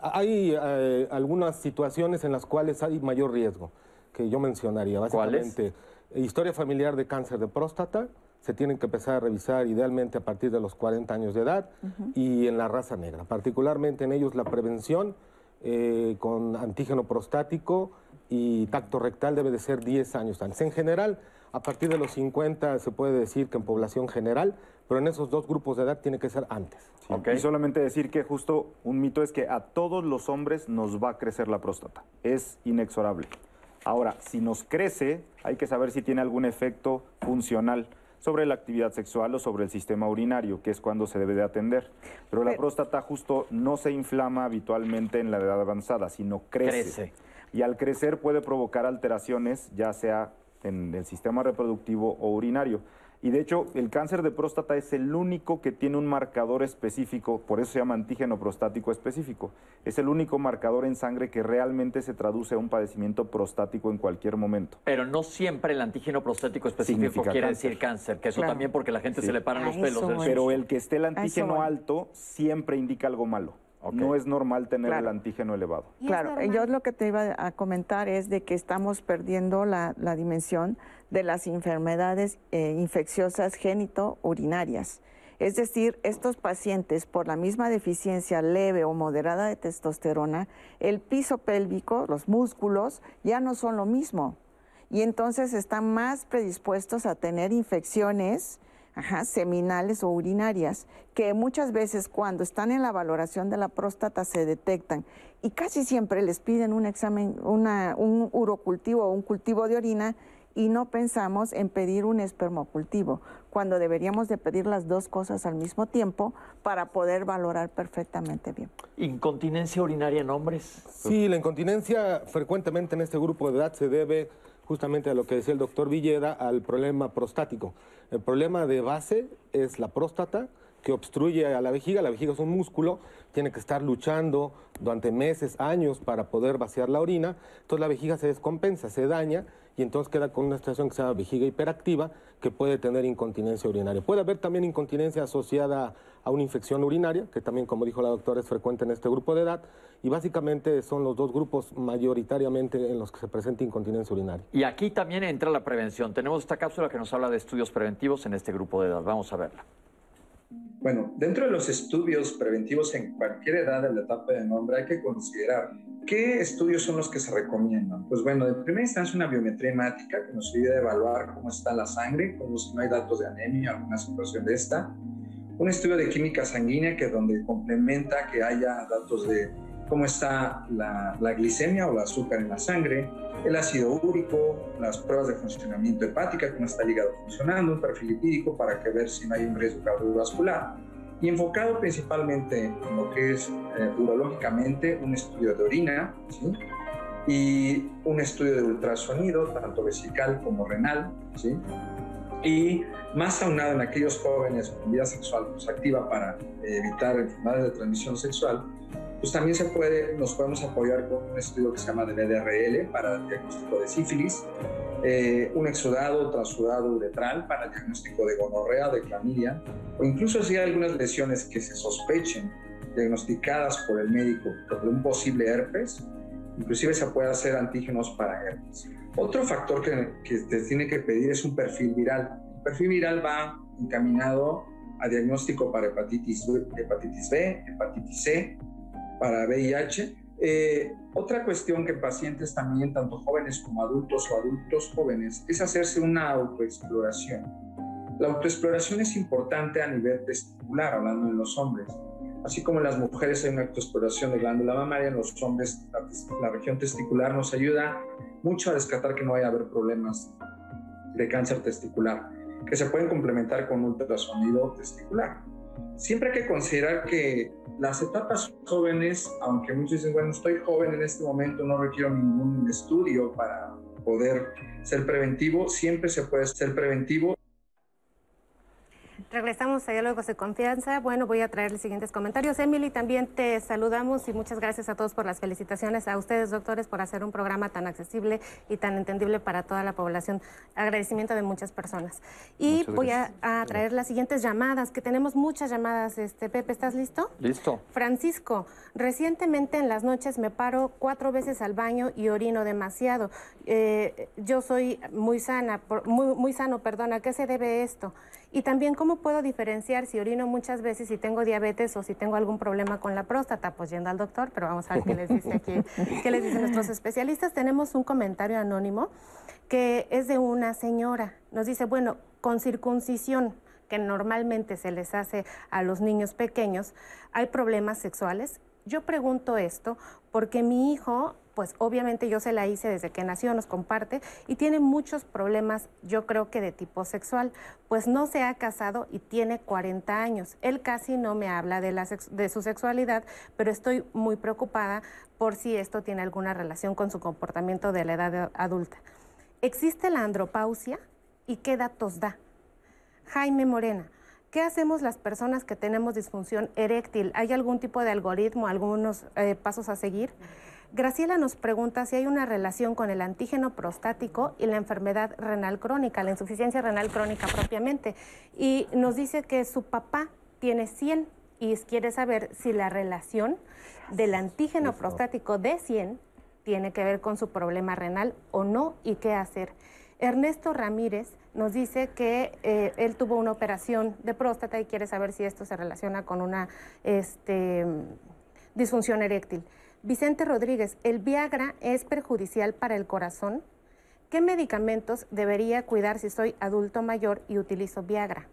hay eh, algunas situaciones en las cuales hay mayor riesgo que yo mencionaría. Básicamente, historia familiar de cáncer de próstata, se tienen que empezar a revisar idealmente a partir de los 40 años de edad y en la raza negra, particularmente en ellos la prevención eh, con antígeno prostático y tacto rectal debe de ser 10 años antes. En general, a partir de los 50 se puede decir que en población general, pero en esos dos grupos de edad tiene que ser antes. Sí. Ok. Y solamente decir que justo un mito es que a todos los hombres nos va a crecer la próstata. Es inexorable. Ahora, si nos crece, hay que saber si tiene algún efecto funcional sobre la actividad sexual o sobre el sistema urinario, que es cuando se debe de atender. Pero la próstata justo no se inflama habitualmente en la edad avanzada, sino crece. Crece. Y al crecer puede provocar alteraciones, ya sea en el sistema reproductivo o urinario. Y de hecho, el cáncer de próstata es el único que tiene un marcador específico, por eso se llama antígeno prostático específico. Es el único marcador en sangre que realmente se traduce a un padecimiento prostático en cualquier momento. Pero no siempre el antígeno prostático específico Significa quiere cáncer. decir cáncer, que eso Claro. también porque la gente Sí. se le paran A los pelos. Pero el que esté el antígeno alto siempre indica algo malo. No es normal tener Claro. el antígeno elevado. Claro, normal. yo lo que te iba a comentar es de que estamos perdiendo la, la dimensión de las enfermedades eh, infecciosas génito-urinarias. Es decir, estos pacientes, por la misma deficiencia leve o moderada de testosterona, el piso pélvico, los músculos, ya no son lo mismo. Y entonces están más predispuestos a tener infecciones seminales o urinarias, que muchas veces cuando están en la valoración de la próstata se detectan y casi siempre les piden un examen, una, un urocultivo o un cultivo de orina y no pensamos en pedir un espermocultivo, cuando deberíamos de pedir las dos cosas al mismo tiempo para poder valorar perfectamente bien. Incontinencia urinaria en hombres. Sí, la incontinencia frecuentemente en este grupo de edad se debe justamente a lo que decía el doctor Villeda, al problema prostático. El problema de base es la próstata que obstruye a la vejiga. La vejiga es un músculo, tiene que estar luchando durante meses, años para poder vaciar la orina. Entonces la vejiga se descompensa, se daña y entonces queda con una situación que se llama vejiga hiperactiva que puede tener incontinencia urinaria. Puede haber también incontinencia asociada a una infección urinaria, que también, como dijo la doctora, es frecuente en este grupo de edad, y básicamente son los dos grupos mayoritariamente en los que se presenta incontinencia urinaria. Y aquí también entra la prevención. Tenemos esta cápsula que nos habla de estudios preventivos en este grupo de edad. Vamos a verla. Bueno, dentro de los estudios preventivos en cualquier edad de la etapa de nombre hay que considerar qué estudios son los que se recomiendan. Pues bueno, en primera instancia una biometría hemática que nos ayuda a evaluar cómo está la sangre, como si no hay datos de anemia, alguna situación de esta. Un estudio de química sanguínea que donde complementa que haya datos de cómo está la, la glicemia o el azúcar en la sangre, el ácido úrico, las pruebas de funcionamiento hepática, cómo está el hígado funcionando, un perfil lipídico para que ver si no hay un riesgo cardiovascular y enfocado principalmente en lo que es eh, urológicamente un estudio de orina ¿sí? y un estudio de ultrasonido, tanto vesical como renal. ¿sí? y más aunado en aquellos jóvenes con vida sexual pues, activa para evitar enfermedades de transmisión sexual, pues también se puede, nos podemos apoyar con un estudio que se llama de BDRL para el diagnóstico de sífilis, eh, un exudado, trasudado uretral para el diagnóstico de gonorrea, de clamidia, o incluso si hay algunas lesiones que se sospechen diagnosticadas por el médico por un posible herpes, inclusive se puede hacer antígenos para herpes. Otro factor que, que te tiene que pedir es un perfil viral. El perfil viral va encaminado a diagnóstico para hepatitis, hepatitis B, hepatitis C, para VIH. Eh, otra cuestión que pacientes también, tanto jóvenes como adultos o adultos jóvenes, es hacerse una autoexploración. La autoexploración es importante a nivel testicular, hablando de los hombres. Así como en las mujeres hay una autoexploración de glándula mamaria, en los hombres la, la región testicular nos ayuda mucho a descartar que no vaya a haber problemas de cáncer testicular, que se pueden complementar con ultrasonido testicular. Siempre hay que considerar que las etapas jóvenes, aunque muchos dicen, bueno, estoy joven en este momento, no requiero ningún estudio para poder ser preventivo, siempre se puede ser preventivo Regresamos a Diálogos de Confianza. Bueno, voy a traer los siguientes comentarios. Emily, también te saludamos y muchas gracias a todos por las felicitaciones. A ustedes, doctores, por hacer un programa tan accesible y tan entendible para toda la población. Agradecimiento de muchas personas. Y voy a, traer las siguientes llamadas, que tenemos muchas llamadas. Este, Pepe, ¿estás listo? Listo. Francisco, recientemente en las noches me paro cuatro veces al baño y orino demasiado. Eh, yo soy muy sana, muy, muy sano, perdón. ¿A qué se debe esto? Y también cómo puedo diferenciar si orino muchas veces, si tengo diabetes o si tengo algún problema con la próstata, pues yendo al doctor, pero vamos a ver qué les dice aquí, qué les dicen nuestros especialistas. Tenemos un comentario anónimo que es de una señora. Nos dice, bueno, con circuncisión que normalmente se les hace a los niños pequeños, ¿hay problemas sexuales? Yo pregunto esto porque mi hijo pues obviamente yo se la hice desde que nació, nos comparte, y tiene muchos problemas, yo creo que de tipo sexual, pues no se ha casado y tiene 40 años. Él casi no me habla de, su sexualidad, pero estoy muy preocupada por si esto tiene alguna relación con su comportamiento de la edad adulta. ¿Existe la andropausia y qué datos da? Jaime Morena. ¿Qué hacemos las personas que tenemos disfunción eréctil? ¿Hay algún tipo de algoritmo, algunos eh, pasos a seguir? Graciela nos pregunta si hay una relación con el antígeno prostático y la enfermedad renal crónica, la insuficiencia renal crónica propiamente. Y nos dice que su papá tiene 100 y quiere saber si la relación del antígeno prostático de 100 tiene que ver con su problema renal o no y qué hacer. Ernesto Ramírez nos dice que eh, él tuvo una operación de próstata y quiere saber si esto se relaciona con una este, disfunción eréctil. Vicente Rodríguez, ¿el Viagra es perjudicial para el corazón? ¿Qué medicamentos debería cuidar si soy adulto mayor y utilizo Viagra?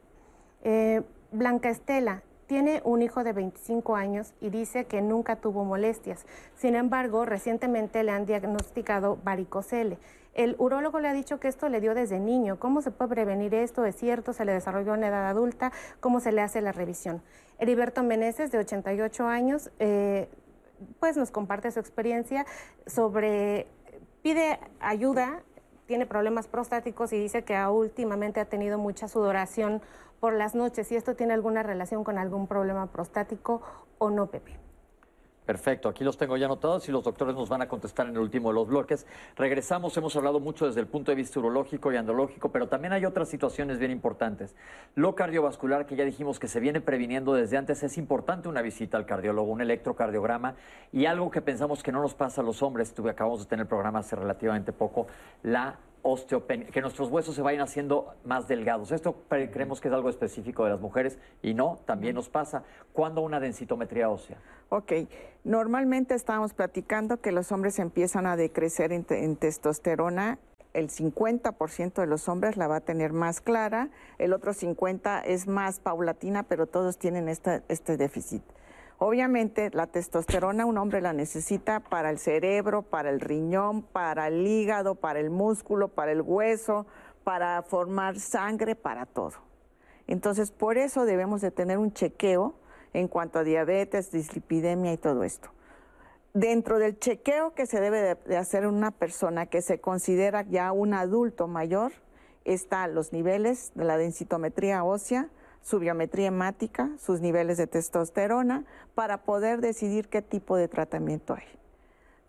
Eh, Blanca Estela tiene un hijo de 25 años y dice que nunca tuvo molestias. Sin embargo, recientemente le han diagnosticado varicocele. El urólogo le ha dicho que esto le dio desde niño. ¿Cómo se puede prevenir esto? ¿Es cierto? ¿Se le desarrolló en edad adulta? ¿Cómo se le hace la revisión? Heriberto Meneses, de 88 años, eh, pues nos comparte su experiencia sobre, pide ayuda, tiene problemas prostáticos y dice que últimamente ha tenido mucha sudoración por las noches. Si esto tiene alguna relación con algún problema prostático o no, Pepe. Perfecto, aquí los tengo ya anotados y los doctores nos van a contestar en el último de los bloques. Regresamos, hemos hablado mucho desde el punto de vista urológico y andrológico, pero también hay otras situaciones bien importantes. Lo cardiovascular, que ya dijimos que se viene previniendo desde antes, es importante una visita al cardiólogo, un electrocardiograma y algo que pensamos que no nos pasa a los hombres, tuve, acabamos de tener el programa hace relativamente poco, la osteopenia, que nuestros huesos se vayan haciendo más delgados. Esto creemos que es algo específico de las mujeres y no, también nos pasa. ¿Cuándo una densitometría ósea? Ok, normalmente estábamos platicando que los hombres empiezan a decrecer en, testosterona el 50% de los hombres la va a tener más clara, el otro 50% es más paulatina, pero todos tienen este déficit. Obviamente la testosterona un hombre la necesita para el cerebro, para el riñón, para el hígado, para el músculo, para el hueso, para formar sangre, para todo. Entonces, por eso debemos de tener un chequeo en cuanto a diabetes, dislipidemia y todo esto. Dentro del chequeo que se debe de, hacer una persona que se considera ya un adulto mayor, están los niveles de la densitometría ósea, su biometría hemática, sus niveles de testosterona, para poder decidir qué tipo de tratamiento hay.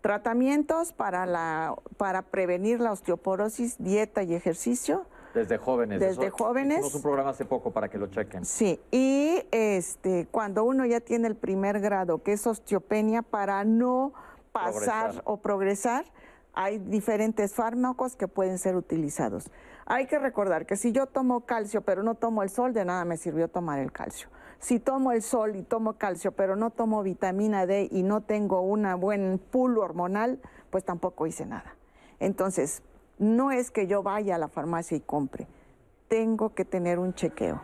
Tratamientos para, la, para prevenir la osteoporosis, dieta y ejercicio. Desde jóvenes. Desde jóvenes. Hicimos un programa hace poco para que lo chequen. Sí, y este, cuando uno ya tiene el primer grado, que es osteopenia, para no pasar o progresar, hay diferentes fármacos que pueden ser utilizados. Hay que recordar que si yo tomo calcio pero no tomo el sol, de nada me sirvió tomar el calcio. Si tomo el sol y tomo calcio pero no tomo vitamina D y no tengo un buen pool hormonal, pues tampoco hice nada. Entonces, no es que yo vaya a la farmacia y compre, tengo que tener un chequeo.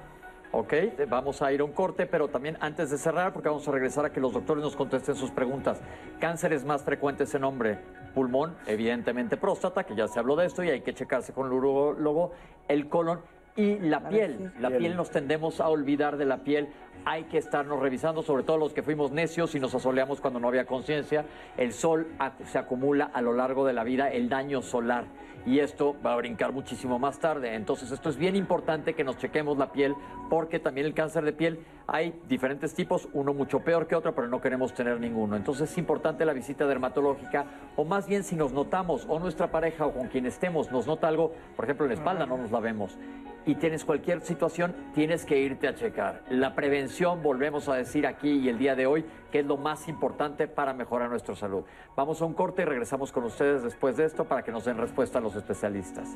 Ok, vamos a ir a un corte, pero también antes de cerrar, porque vamos a regresar a que los doctores nos contesten sus preguntas. Cánceres más frecuentes en hombre, pulmón, evidentemente próstata, que ya se habló de esto y hay que checarse con el urólogo, el colon y la piel. La piel nos tendemos a olvidar de la piel. Hay que estarnos revisando, sobre todo los que fuimos necios y nos asoleamos cuando no había conciencia. El sol se acumula a lo largo de la vida, el daño solar. Y esto va a brincar muchísimo más tarde. Entonces, esto es bien importante que nos chequemos la piel, porque también el cáncer de piel hay diferentes tipos, uno mucho peor que otro, pero no queremos tener ninguno. Entonces, es importante la visita dermatológica, o más bien si nos notamos, o nuestra pareja o con quien estemos nos nota algo, por ejemplo, en la espalda no nos la vemos y tienes cualquier situación, tienes que irte a checar. La prevención, volvemos a decir aquí y el día de hoy, que es lo más importante para mejorar nuestra salud. Vamos a un corte y regresamos con ustedes después de esto para que nos den respuesta a los especialistas.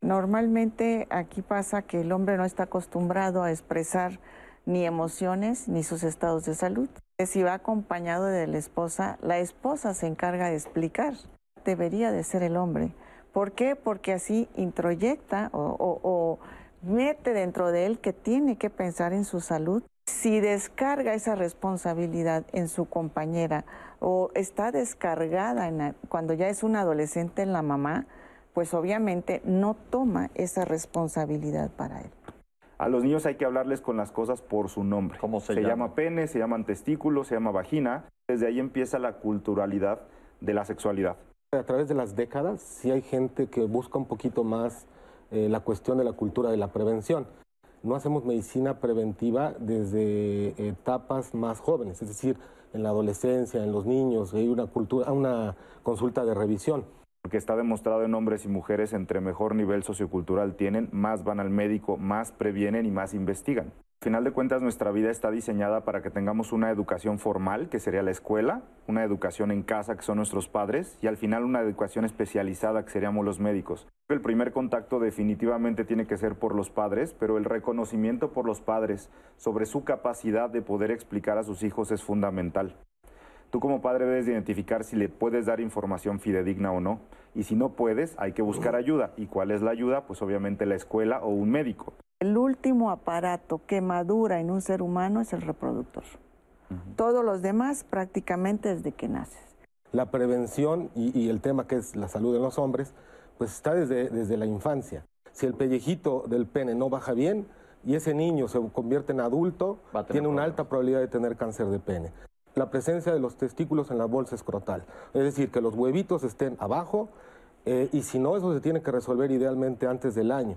Normalmente aquí pasa que el hombre no está acostumbrado a expresar ni emociones ni sus estados de salud. Si va acompañado de la esposa, la esposa se encarga de explicar. Debería de ser el hombre. ¿Por qué? Porque así introyecta o, mete dentro de él que tiene que pensar en su salud. Si descarga esa responsabilidad en su compañera o está descargada cuando ya es un adolescente en la mamá, pues obviamente no toma esa responsabilidad para él. A los niños hay que hablarles con las cosas por su nombre. ¿Cómo se, se llama? llama pene, se llaman testículos, se llama vagina. Desde ahí empieza la culturalidad de la sexualidad. A través de las décadas, sí hay gente que busca un poquito más eh, la cuestión de la cultura de la prevención. No hacemos medicina preventiva desde etapas más jóvenes, es decir, en la adolescencia, en los niños, hay una, cultura, una consulta de revisión porque está demostrado en hombres y mujeres entre mejor nivel sociocultural tienen, más van al médico, más previenen y más investigan. Al final de cuentas, nuestra vida está diseñada para que tengamos una educación formal, que sería la escuela, una educación en casa, que son nuestros padres, y al final una educación especializada, que seríamos los médicos. El primer contacto definitivamente tiene que ser por los padres, pero el reconocimiento por los padres sobre su capacidad de poder explicar a sus hijos es fundamental. Tú como padre debes identificar si le puedes dar información fidedigna o no. Y si no puedes, hay que buscar ayuda. ¿Y cuál es la ayuda? Pues obviamente la escuela o un médico. El último aparato que madura en un ser humano es el reproductor. Todos los demás prácticamente desde que naces. La prevención y, el tema que es la salud de los hombres, pues está desde, desde la infancia. Si el pellejito del pene no baja bien y ese niño se convierte en adulto, tiene una alta probabilidad de tener cáncer de pene la presencia de los testículos en la bolsa escrotal. Es decir, que los huevitos estén abajo eh, y si no, eso se tiene que resolver idealmente antes del año.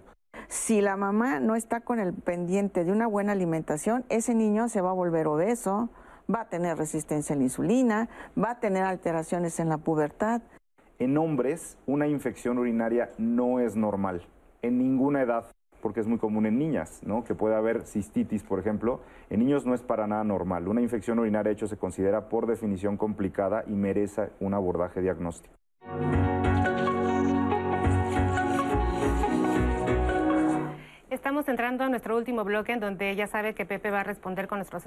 Si la mamá no está con el pendiente de una buena alimentación, ese niño se va a volver obeso, va a tener resistencia a la insulina, va a tener alteraciones en la pubertad. En hombres, una infección urinaria no es normal, en ninguna edad porque es muy común en niñas, ¿no? que puede haber cistitis, por ejemplo. En niños no es para nada normal. Una infección urinaria, hecho, se considera por definición complicada y merece un abordaje diagnóstico. Estamos entrando a nuestro último bloque en donde ya sabe que Pepe va a responder con nuestros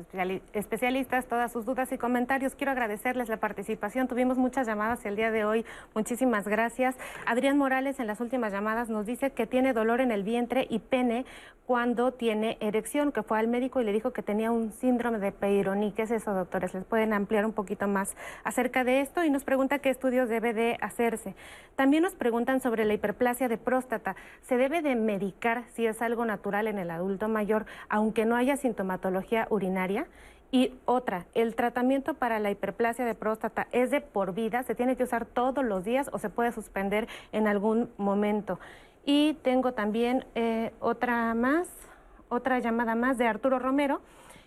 especialistas todas sus dudas y comentarios. Quiero agradecerles la participación. Tuvimos muchas llamadas el día de hoy. Muchísimas gracias. Adrián Morales en las últimas llamadas nos dice que tiene dolor en el vientre y pene cuando tiene erección, que fue al médico y le dijo que tenía un síndrome de Peyronie. ¿Qué es eso, doctores? ¿Les pueden ampliar un poquito más acerca de esto? Y nos pregunta qué estudios debe de hacerse. También nos preguntan sobre la hiperplasia de próstata. ¿Se debe de medicar si es algo natural en el adulto mayor, aunque no haya sintomatología urinaria? Y otra, el tratamiento para la hiperplasia de próstata es de por vida, se tiene que usar todos los días o se puede suspender en algún momento. Y tengo también eh, otra más, otra llamada más de Arturo Romero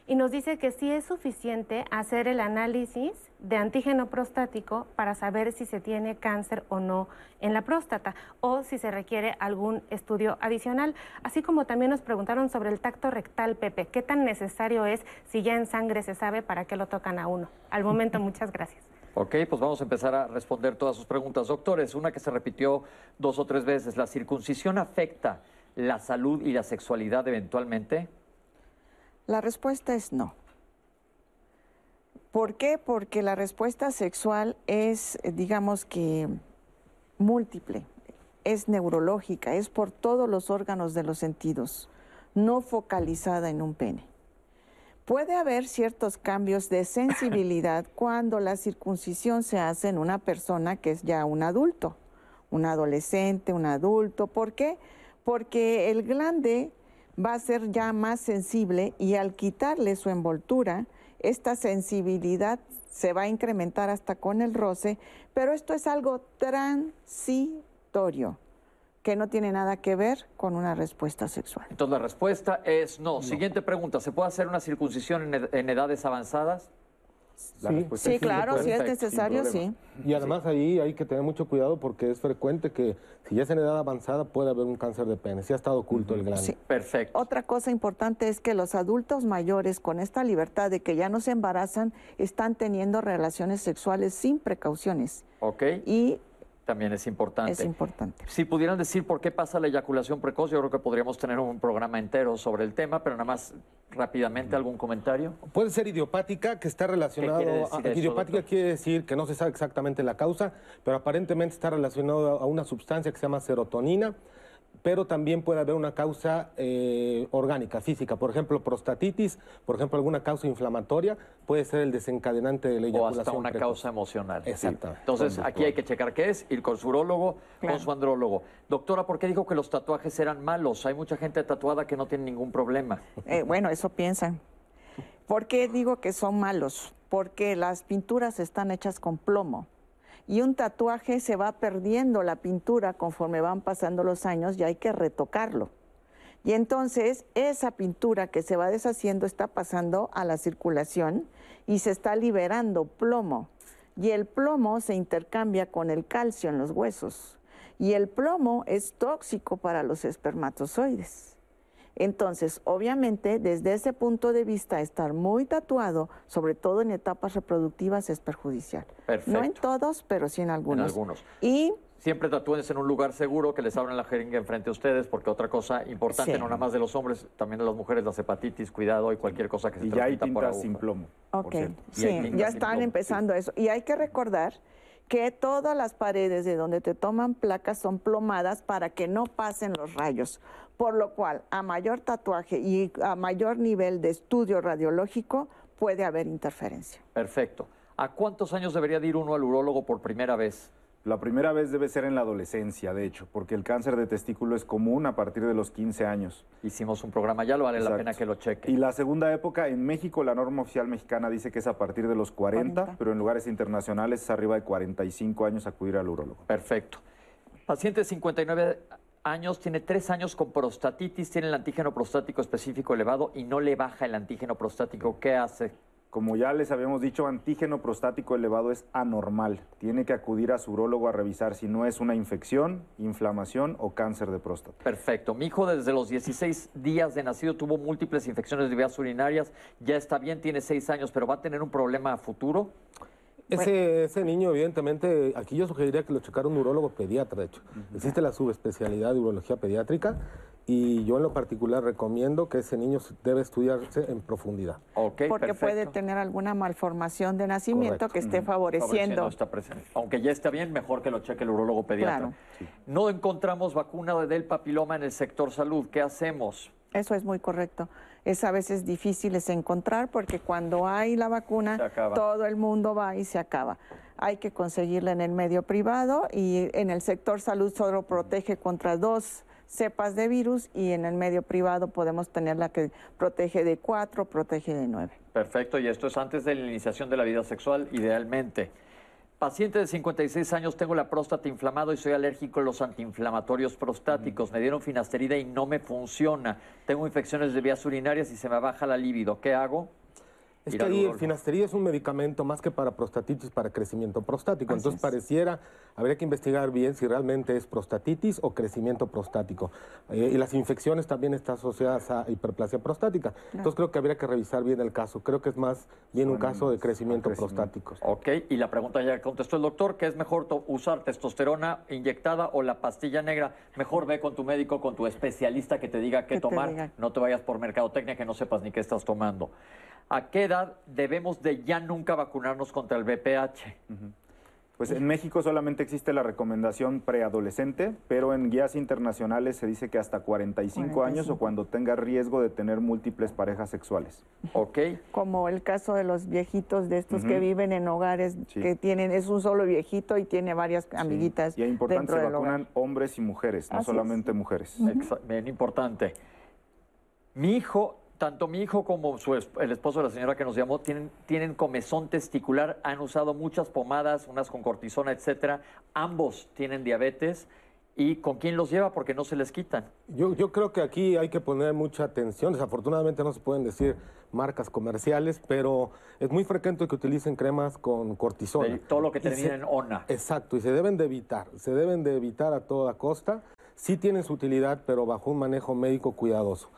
y nos dice que sí es suficiente hacer el análisis de antígeno prostático para saber si se tiene cáncer o no en la próstata o si se requiere algún estudio adicional. Así como también nos preguntaron sobre el tacto rectal, Pepe, ¿qué tan necesario es si ya en sangre se sabe para qué lo tocan a uno? Al momento, muchas gracias. Ok, pues vamos a empezar a responder todas sus preguntas. Doctores, una que se repitió dos o tres veces, ¿la circuncisión afecta la salud y la sexualidad eventualmente? La respuesta es no. ¿Por qué? Porque la respuesta sexual es, digamos que, múltiple, es neurológica, es por todos los órganos de los sentidos, no focalizada en un pene. Puede haber ciertos cambios de sensibilidad cuando la circuncisión se hace en una persona que es ya un adulto, un adolescente, un adulto. ¿Por qué? Porque el glande va a ser ya más sensible y al quitarle su envoltura, esta sensibilidad se va a incrementar hasta con el roce, pero esto es algo transitorio que no tiene nada que ver con una respuesta sexual. Entonces la respuesta es no. Siguiente pregunta, ¿se puede hacer una circuncisión en edades avanzadas? Sí, claro, si es necesario, sí. Y además ahí hay que tener mucho cuidado porque es frecuente que si ya es en edad avanzada puede haber un cáncer de pene, si ha estado oculto el glande. Sí. Perfecto. Otra cosa importante es que los adultos mayores con esta libertad de que ya no se embarazan están teniendo relaciones sexuales sin precauciones. Ok. Y también es importante. Es importante. Si pudieran decir por qué pasa la eyaculación precoz, yo creo que podríamos tener un programa entero sobre el tema, pero nada más rápidamente algún comentario. Puede ser idiopática, que está relacionado a, idiopática quiere decir que no se sabe exactamente la causa, pero aparentemente está relacionado a una sustancia que se llama serotonina pero también puede haber una causa eh, orgánica, física, por ejemplo, prostatitis, por ejemplo, alguna causa inflamatoria, puede ser el desencadenante de la eyaculación. O hasta una causa emocional. Exacto. Entonces, aquí hay que checar qué es, ir con su urólogo, con su andrólogo. Doctora, ¿por qué dijo que los tatuajes eran malos? Hay mucha gente tatuada que no tiene ningún problema. Eh, bueno, eso piensan. ¿Por qué digo que son malos? Porque las pinturas están hechas con plomo y un tatuaje se va perdiendo la pintura conforme van pasando los años y hay que retocarlo. Y entonces esa pintura que se va deshaciendo está pasando a la circulación y se está liberando plomo. Y el plomo se intercambia con el calcio en los huesos. Y el plomo es tóxico para los espermatozoides. Entonces, obviamente, desde ese punto de vista, estar muy tatuado, sobre todo en etapas reproductivas, es perjudicial. No en todos, pero sí en algunos. En algunos. Y siempre tatúense en un lugar seguro, que les abran la jeringa enfrente a ustedes, porque otra cosa importante, no nada más de los hombres, también de las mujeres, las hepatitis, cuidado y cualquier cosa que se y ya hay tintas sin plomo. Ok, sí, ya están empezando eso. Y hay que recordar que todas las paredes de donde te toman placas son plomadas para que no pasen los rayos por lo cual a mayor tatuaje y a mayor nivel de estudio radiológico puede haber interferencia. Perfecto. ¿A cuántos años debería ir uno al urólogo por primera vez? La primera vez debe ser en la adolescencia, de hecho, porque el cáncer de testículo es común a partir de los 15 años. Hicimos un programa ya, lo vale la pena que lo cheque. Y la segunda época, en México, la norma oficial mexicana dice que es a partir de los 40, pero en lugares internacionales es arriba de 45 años acudir al urólogo. Perfecto. Paciente 59 años, tiene tres años con prostatitis, tiene el antígeno prostático específico elevado y no le baja el antígeno prostático. ¿Qué hace? Como ya les habíamos dicho, antígeno prostático elevado es anormal. Tiene que acudir a su urólogo a revisar si no es una infección, inflamación o cáncer de próstata. Perfecto. Mi hijo desde los 16 días de nacido tuvo múltiples infecciones de vías urinarias. Ya está bien, tiene seis años, pero ¿va a tener un problema a futuro? Ese, ese niño, evidentemente, aquí yo sugeriría que lo checara un urólogo pediatra, de hecho. Existe la subespecialidad de urología pediátrica y yo en lo particular recomiendo que ese niño debe estudiarse en profundidad. Porque perfecto. puede tener alguna malformación de nacimiento Correcto. que esté Favoreciendo presencia. Aunque ya está bien, mejor que lo cheque el urólogo pediatra. Claro. No encontramos vacuna del papiloma en el sector salud. ¿Qué hacemos? Eso es muy correcto. Es a veces difícil es encontrar porque cuando hay la vacuna, todo el mundo va y se acaba. Hay que conseguirla en el medio privado y en el sector salud solo protege contra dos cepas de virus y en el medio privado podemos tener la que protege de cuatro, protege de nueve. Perfecto, y esto es antes de la iniciación de la vida sexual, idealmente. Paciente de 56 años, tengo la próstata inflamado y soy alérgico a los antiinflamatorios prostáticos. Me dieron finasterida y no me funciona. Tengo infecciones de vías urinarias y se me baja la libido. ¿Qué hago? Es que ahí el finasterida es un medicamento más que para prostatitis, para crecimiento prostático. Así Entonces es. pareciera, habría que investigar bien si realmente es prostatitis o crecimiento prostático. Eh, y las infecciones también están asociadas a hiperplasia prostática. Entonces creo que habría que revisar bien el caso. Creo que es más bien un caso de crecimiento, prostático. Ok, y la pregunta ya contestó el doctor, ¿qué es mejor usar testosterona inyectada o la pastilla negra? Mejor ve con tu médico, con tu especialista que te diga qué Que te tomar. diga. No te vayas por mercadotecnia que no sepas ni qué estás tomando. ¿A qué edad debemos de ya nunca vacunarnos contra el VPH? Pues en México solamente existe la recomendación preadolescente, pero en guías internacionales se dice que hasta 45, años 45. o cuando tenga riesgo de tener múltiples parejas sexuales. Ok, Como el caso de los viejitos de estos que Ujú. viven en hogares Sí. que tienen, es un solo viejito y tiene varias amiguitas Y es importante, se vacunan hogar. hombres y mujeres, no Así es. solamente mujeres. exa- bien importante. Mi hijo, tanto mi hijo como su el esposo de la señora que nos llamó, tienen, tienen comezón testicular, han usado muchas pomadas, unas con cortisona, etcétera. Ambos tienen diabetes. ¿Y con quién los lleva? Porque no se les quitan. Yo, yo creo que aquí hay que poner mucha atención. Desafortunadamente no se pueden decir marcas comerciales, pero es muy frecuente que utilicen cremas con cortisona. De todo lo que termina en ONA. Exacto, y se deben de evitar, se deben de evitar a toda costa. Sí tienen su utilidad, pero bajo un manejo médico cuidadoso.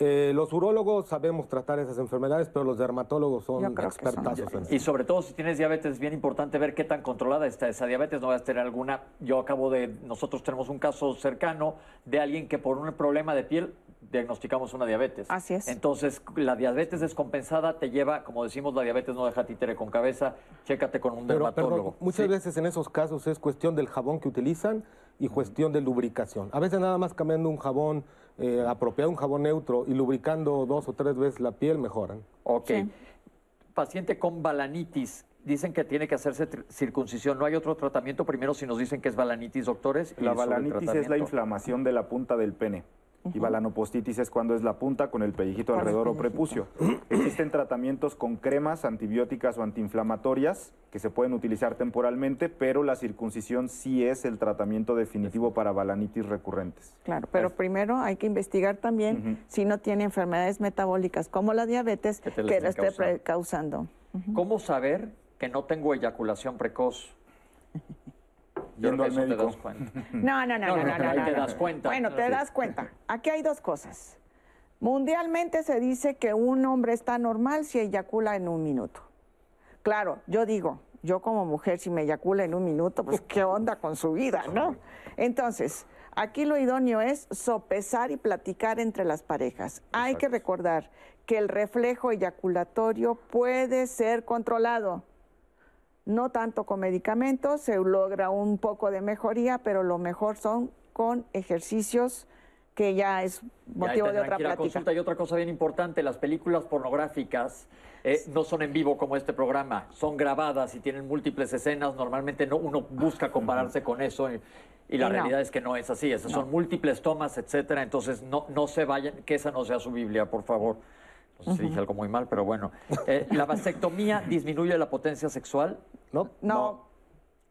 Eh, los urólogos sabemos tratar esas enfermedades, pero los dermatólogos son expertazos en eso. Y sobre todo si tienes diabetes, es bien importante ver qué tan controlada está esa diabetes. No vas a tener alguna. Yo acabo de. Nosotros tenemos un caso cercano de alguien que por un problema de piel diagnosticamos una diabetes. Así es. Entonces, la diabetes descompensada te lleva, como decimos, la diabetes no deja títere con cabeza. Chécate con un Pero, dermatólogo. perdón, muchas Sí. veces en esos casos es cuestión del jabón que utilizan y cuestión de lubricación. A veces nada más cambiando un jabón eh, apropiado, un jabón neutro y lubricando dos o tres veces la piel mejoran. Ok. Sí. Paciente con balanitis. Dicen que tiene que hacerse circuncisión. ¿No hay otro tratamiento? Primero, si nos dicen que es balanitis, doctores. La balanitis es la inflamación de la punta del pene. Y balanopostitis es cuando es la punta con el pellejito el alrededor o prepucio. Existen tratamientos con cremas antibióticas o antiinflamatorias que se pueden utilizar temporalmente, pero la circuncisión sí es el tratamiento definitivo para balanitis recurrentes. Claro, pero Es- primero hay que investigar también si no tiene enfermedades metabólicas como la diabetes Que la esté causando. ¿Cómo saber que no tengo eyaculación precoz? Yo Yendo al te das cuenta. No, no, no, No, no, no, te das cuenta. Bueno, No, te das cuenta. Aquí hay dos cosas. Mundialmente se dice que un hombre está normal si eyacula en un minuto. Claro, yo digo, yo como mujer si me eyacula en un minuto, pues qué onda con su vida, ¿no? Entonces, aquí lo idóneo es sopesar y platicar entre las parejas. Hay que recordar que el reflejo eyaculatorio puede ser controlado. No tanto con medicamentos, se logra un poco de mejoría, pero lo mejor son con ejercicios que ya es motivo de otra plática. consulta. Y otra cosa bien importante, las películas pornográficas eh, no son en vivo como este programa, son grabadas y tienen múltiples escenas. Normalmente no, uno busca compararse con eso y, y la Y no. realidad es que no es así. Esas son múltiples tomas, etcétera. Entonces no, no se vayan, que esa no sea su Biblia, por favor. No sé si dije algo muy mal, pero bueno. Eh, ¿La vasectomía disminuye la potencia sexual? ¿No? No,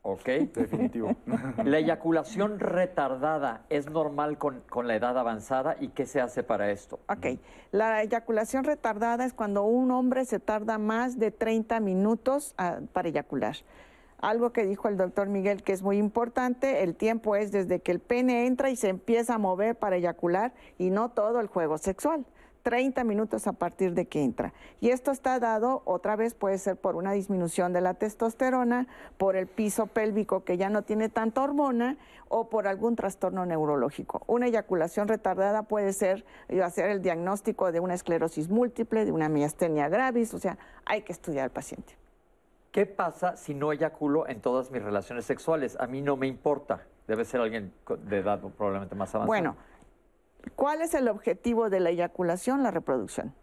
Ok. Definitivo. ¿La eyaculación retardada es normal con, con la edad avanzada y qué se hace para esto? ok. La eyaculación retardada es cuando un hombre se tarda más de 30 minutos ah, para eyacular. Algo que dijo el doctor Miguel que es muy importante, el tiempo es desde que el pene entra y se empieza a mover para eyacular y no todo el juego sexual. 30 minutos a partir de que entra. Y esto está dado, otra vez puede ser por una disminución de la testosterona, por el piso pélvico que ya no tiene tanta hormona o por algún trastorno neurológico. Una eyaculación retardada puede ser hacer el diagnóstico de una esclerosis múltiple, de una miastenia gravis, o sea, hay que estudiar al paciente. ¿Qué pasa si no eyaculo en todas mis relaciones sexuales? A mí no me importa. Debe ser alguien de edad probablemente más avanzada. Bueno, ¿cuál es el objetivo de la eyaculación? La reproducción.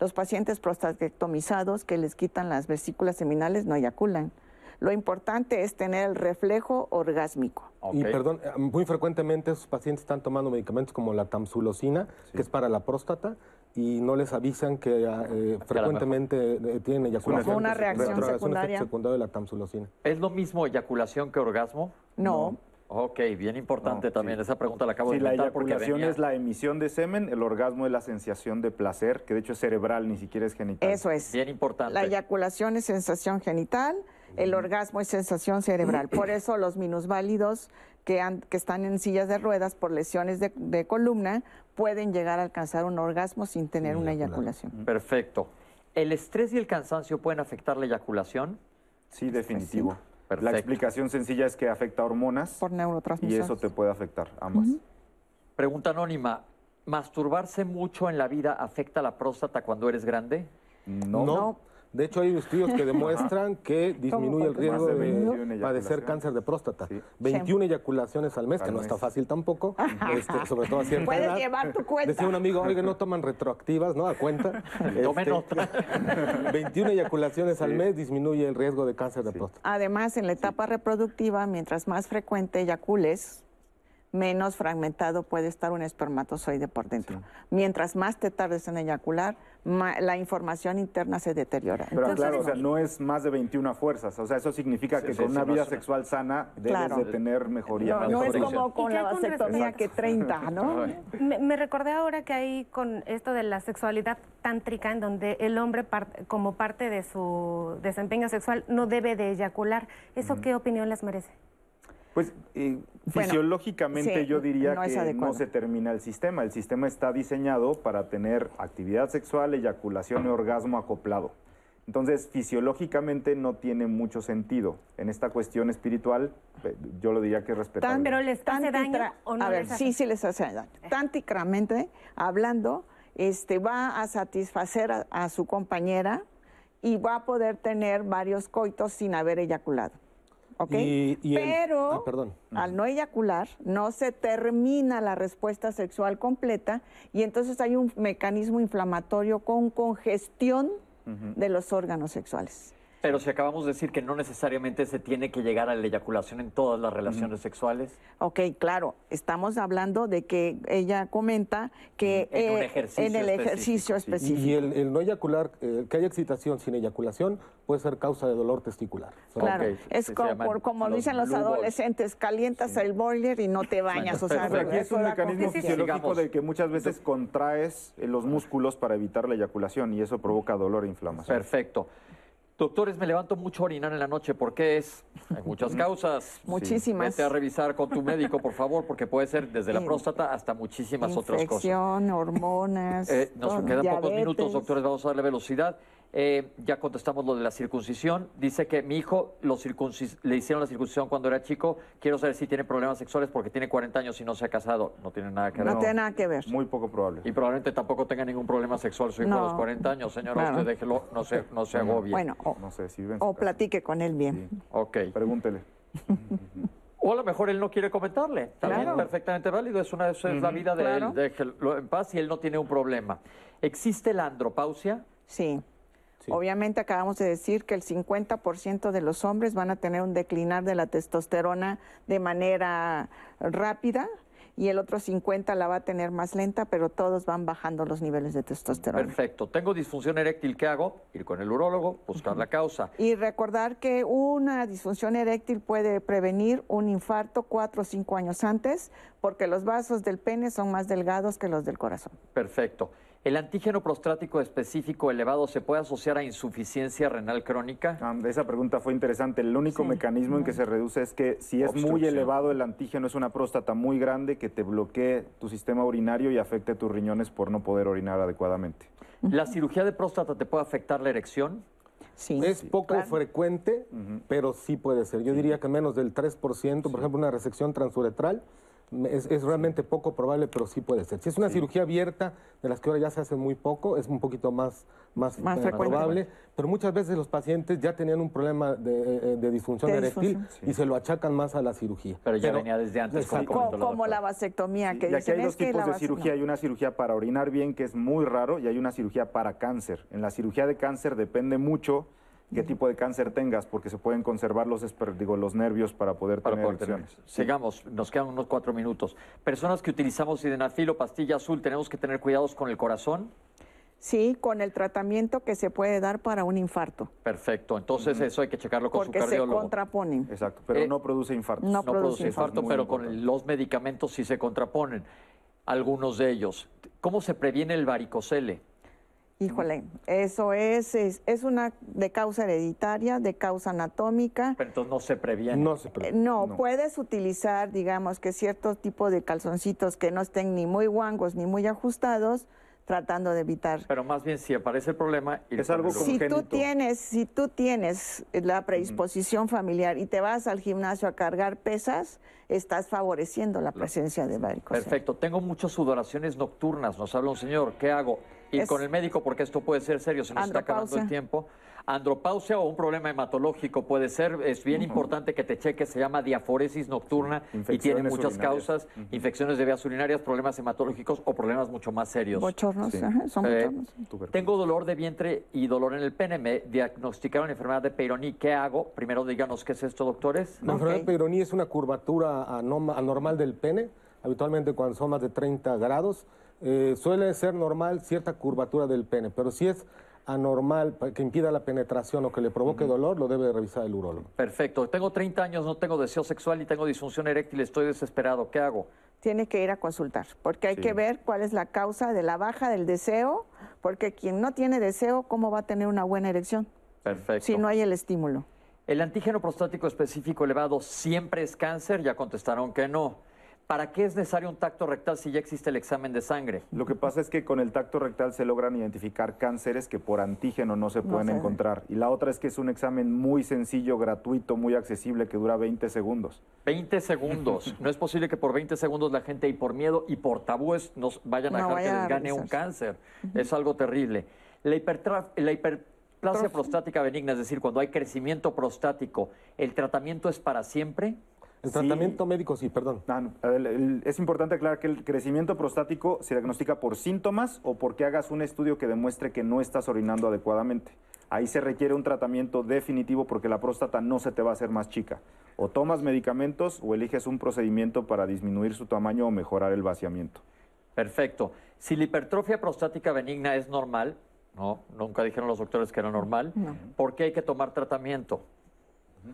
Los pacientes prostatectomizados que les quitan las vesículas seminales no eyaculan. Lo importante es tener el reflejo orgásmico. Y perdón, eh, muy frecuentemente esos pacientes están tomando medicamentos como la tamsulosina, que es para la próstata, y no les avisan que eh, frecuentemente eh, tienen eyaculación. Una reacción secundaria. secundaria de la tamsulosina. ¿Es lo mismo eyaculación que orgasmo? No. Ok, bien importante también. Esa pregunta la acabo de inventar la eyaculación es la emisión de semen, el orgasmo es la sensación de placer, que de hecho es cerebral, ni siquiera es genital. Eso es. Bien importante. La eyaculación es sensación genital, el orgasmo es sensación cerebral. Por eso los minusválidos que, que están en sillas de ruedas por lesiones de, columna pueden llegar a alcanzar un orgasmo sin tener una eyaculación. Perfecto. ¿El estrés y el cansancio pueden afectar la eyaculación? Sí, definitivo. La explicación sencilla es que afecta hormonas. Por neurotransmisores. Y eso te puede afectar, ambas. Pregunta anónima. ¿Masturbarse mucho en la vida afecta la próstata cuando eres grande? No. no. De hecho, hay estudios que demuestran que disminuye el riesgo de, padecer cáncer de próstata. 21 eyaculaciones al mes, que no está fácil tampoco, este, sobre todo a cierta Puedes llevar tu cuenta. Decía un amigo, oiga, no toman retroactivas, ¿no? A cuenta. Este, 21 eyaculaciones al mes disminuye el riesgo de cáncer de próstata. Además, en la etapa reproductiva, mientras más frecuente eyacules, menos fragmentado puede estar un espermatozoide por dentro. Mientras más te tardes en eyacular, la información interna se deteriora. Pero claro, o sea, no es más de 21 fuerzas. O sea, eso significa que con una vida sexual sana debes de tener mejoría. No, es como con la vasectomía que 30, ¿no? me, recordé ahora que hay con esto de la sexualidad tántrica, en donde el hombre como parte de su desempeño sexual no debe de eyacular. ¿Eso qué opinión les merece? Pues eh, fisiológicamente yo diría que no se termina el sistema. El sistema está diseñado para tener actividad sexual, eyaculación y orgasmo acoplado. Entonces, fisiológicamente no tiene mucho sentido. En esta cuestión espiritual, eh, yo lo diría que es respetable. ¿Pero les hace daño o no A ver, sí, sí les hace daño. Tánticamente, hablando, este, va a satisfacer a su compañera y va a poder tener varios coitos sin haber eyaculado. Pero ah, al no eyacular no se termina la respuesta sexual completa y entonces hay un mecanismo inflamatorio con congestión de los órganos sexuales. Pero si acabamos de decir que no necesariamente se tiene que llegar a la eyaculación en todas las relaciones sexuales. Ok, claro. Estamos hablando de que ella comenta que en, el ejercicio específico. Y el, no eyacular, eh, que haya excitación sin eyaculación puede ser causa de dolor testicular. Claro, es como, dicen los adolescentes, calientas el boiler y no te bañas. o sea, aquí es un mecanismo fisiológico de que muchas veces contraes los músculos para evitar la eyaculación y eso provoca dolor e inflamación. Perfecto. Doctores, me levanto mucho a orinar en la noche. ¿Por qué es? Hay muchas causas. Muchísimas. Vete a revisar con tu médico, por favor, porque puede ser desde la próstata hasta muchísimas otras cosas. Infección, hormonas. Eh, nos quedan pocos minutos, doctores. Vamos a darle velocidad. Eh, ya contestamos lo de la circuncisión. Dice que mi hijo lo le hicieron la circuncisión cuando era chico. Quiero saber si tiene problemas sexuales porque tiene 40 años y no se ha casado. No tiene nada que ver. No, tiene nada que ver. Muy poco probable. Y probablemente tampoco tenga ningún problema sexual su hijo a los 40 años. Señora, usted déjelo, no se, no se agobie. Bueno, o, no sé, si o platique con él bien. Ok. Pregúntele. O a lo mejor él no quiere comentarle. También perfectamente válido. Es, una, es la vida de él. Déjelo en paz y él no tiene un problema. ¿Existe la andropausia? Sí. Obviamente acabamos de decir que el 50% de los hombres van a tener un declinar de la testosterona de manera rápida y el otro 50 la va a tener más lenta, pero todos van bajando los niveles de testosterona. Perfecto. Tengo disfunción eréctil, ¿qué hago? Ir con el urólogo, buscar la causa. Y recordar que una disfunción eréctil puede prevenir un infarto cuatro o cinco años antes, porque los vasos del pene son más delgados que los del corazón. Perfecto. ¿El antígeno prostático específico elevado se puede asociar a insuficiencia renal crónica? Ah, esa pregunta fue interesante. El único mecanismo en que se reduce es que si es muy elevado el antígeno, es una próstata muy grande que te bloquee tu sistema urinario y afecte tus riñones por no poder orinar adecuadamente. ¿La cirugía de próstata te puede afectar la erección? Sí. Es poco frecuente, pero sí puede ser. Yo diría que menos del 3%, por ejemplo, una resección transuretral es, realmente poco probable, pero sí puede ser. Si es una cirugía abierta, de las que ahora ya se hace muy poco, es un poquito más, más, eh, probable, pero muchas veces los pacientes ya tenían un problema de, eh, disfunción eréctil y se lo achacan más a la cirugía. Pero ya venía desde antes. Como, la vasectomía, que y aquí hay dos tipos de cirugía. Hay una cirugía para orinar bien, que es muy raro, y hay una cirugía para cáncer. En la cirugía de cáncer depende mucho qué tipo de cáncer tengas, porque se pueden conservar los, digo, los nervios para poder tener erecciones. Sigamos, nos quedan unos cuatro minutos. Personas que utilizamos sildenafil o pastilla azul, ¿tenemos que tener cuidados con el corazón? Sí, con el tratamiento que se puede dar para un infarto. Perfecto, entonces eso hay que checarlo con Porque su cardiólogo. se contraponen. Exacto, pero eh, no produce infarto. No, produce, infarto, pero con los medicamentos sí se contraponen, algunos de ellos. ¿Cómo se previene el varicocele? Híjole, eso es, es, una de causa hereditaria, de causa anatómica. Pero entonces no se previene. No se previene. Eh, no, puedes utilizar, digamos, que cierto tipo de calzoncitos que no estén ni muy guangos ni muy ajustados, tratando de evitar. Pero más bien si aparece el problema es algo si tú tienes si tú tienes la predisposición familiar y te vas al gimnasio a cargar pesas, estás favoreciendo la presencia de varicocele. Perfecto. Tengo muchas sudoraciones nocturnas, nos habla un señor, ¿qué hago? Y con el médico porque esto puede ser serio, se nos está acabando el tiempo. Andropausia o un problema hematológico puede ser, es bien importante que te cheques, se llama diaforesis nocturna y tiene muchas causas, infecciones de vías urinarias, problemas hematológicos o problemas mucho más serios. Bochornos, son eh, Tengo dolor de vientre y dolor en el pene, me diagnosticaron enfermedad de Peyronie, ¿qué hago? Primero díganos qué es esto, doctores. La enfermedad de Peyronie es una curvatura anormal del pene, habitualmente cuando son más de 30 grados, eh, suele ser normal cierta curvatura del pene, pero si es anormal que impida la penetración o que le provoque dolor, lo debe revisar el urólogo. Perfecto. Tengo 30 años, no tengo deseo sexual y tengo disfunción eréctil, estoy desesperado. ¿Qué hago? Tiene que ir a consultar, porque hay que ver cuál es la causa de la baja del deseo, porque quien no tiene deseo, ¿cómo va a tener una buena erección? Perfecto. Si no hay el estímulo. ¿El antígeno prostático específico elevado siempre es cáncer? Ya contestaron que no. ¿Para qué es necesario un tacto rectal si ya existe el examen de sangre? Lo que pasa es que con el tacto rectal se logran identificar cánceres que por antígeno no se pueden encontrar. Y la otra es que es un examen muy sencillo, gratuito, muy accesible, que dura 20 segundos. 20 segundos. no es posible que por 20 segundos la gente y por miedo y por tabúes nos vayan a dejar que les gane un cáncer. Es algo terrible. La, la hiperplasia prostática benigna, es decir, cuando hay crecimiento prostático, ¿el tratamiento es para siempre? El tratamiento médico, sí, perdón. Ah, es importante aclarar que el crecimiento prostático se diagnostica por síntomas o porque hagas un estudio que demuestre que no estás orinando adecuadamente. Ahí se requiere un tratamiento definitivo porque la próstata no se te va a hacer más chica. O tomas medicamentos o eliges un procedimiento para disminuir su tamaño o mejorar el vaciamiento. Perfecto. Si la hipertrofia prostática benigna es normal, no, nunca dijeron los doctores que era normal, ¿por qué hay que tomar tratamiento?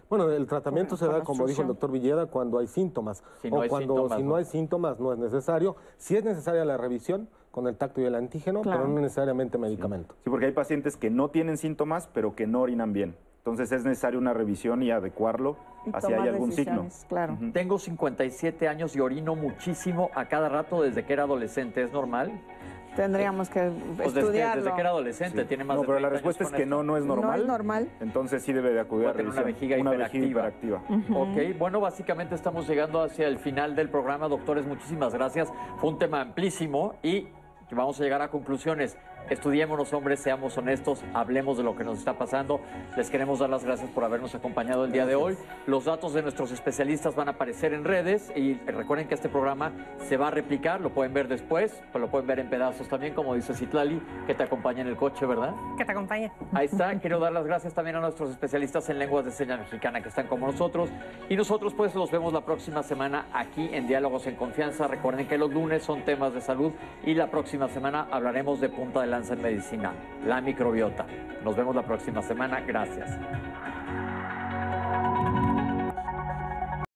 Bueno, el tratamiento se da, como dijo el doctor Villeda, cuando hay síntomas. o cuando si no hay síntomas no es necesario. Si es necesaria la revisión con el tacto y el antígeno, pero no necesariamente medicamento. Sí. porque hay pacientes que no tienen síntomas, pero que no orinan bien. Entonces es necesario una revisión y adecuarlo si hay algún signo. Claro. Tengo 57 años y orino muchísimo a cada rato desde que era adolescente. ¿Es normal? Tendríamos que pues estudiarlo. Desde, que era adolescente, tiene más no, pero la respuesta es que no, no es normal. No es normal. Entonces sí debe de acudir a una vejiga una hiperactiva. Ok, bueno, básicamente estamos llegando hacia el final del programa. Doctores, muchísimas gracias. Fue un tema amplísimo y vamos a llegar a conclusiones. Estudiémonos, hombres, seamos honestos, hablemos de lo que nos está pasando. Les queremos dar las gracias por habernos acompañado el día de hoy. Los datos de nuestros especialistas van a aparecer en redes y recuerden que este programa se va a replicar, lo pueden ver después, pero lo pueden ver en pedazos también, como dice Citlali, que te acompaña en el coche, ¿verdad? Que te acompañe. Ahí está, quiero dar las gracias también a nuestros especialistas en lenguas de señas mexicana que están como nosotros. Y nosotros pues los vemos la próxima semana aquí en Diálogos en Confianza. Recuerden que los lunes son temas de salud y la próxima semana hablaremos de punta de en Medicina, la microbiota. Nos vemos la próxima semana. Gracias.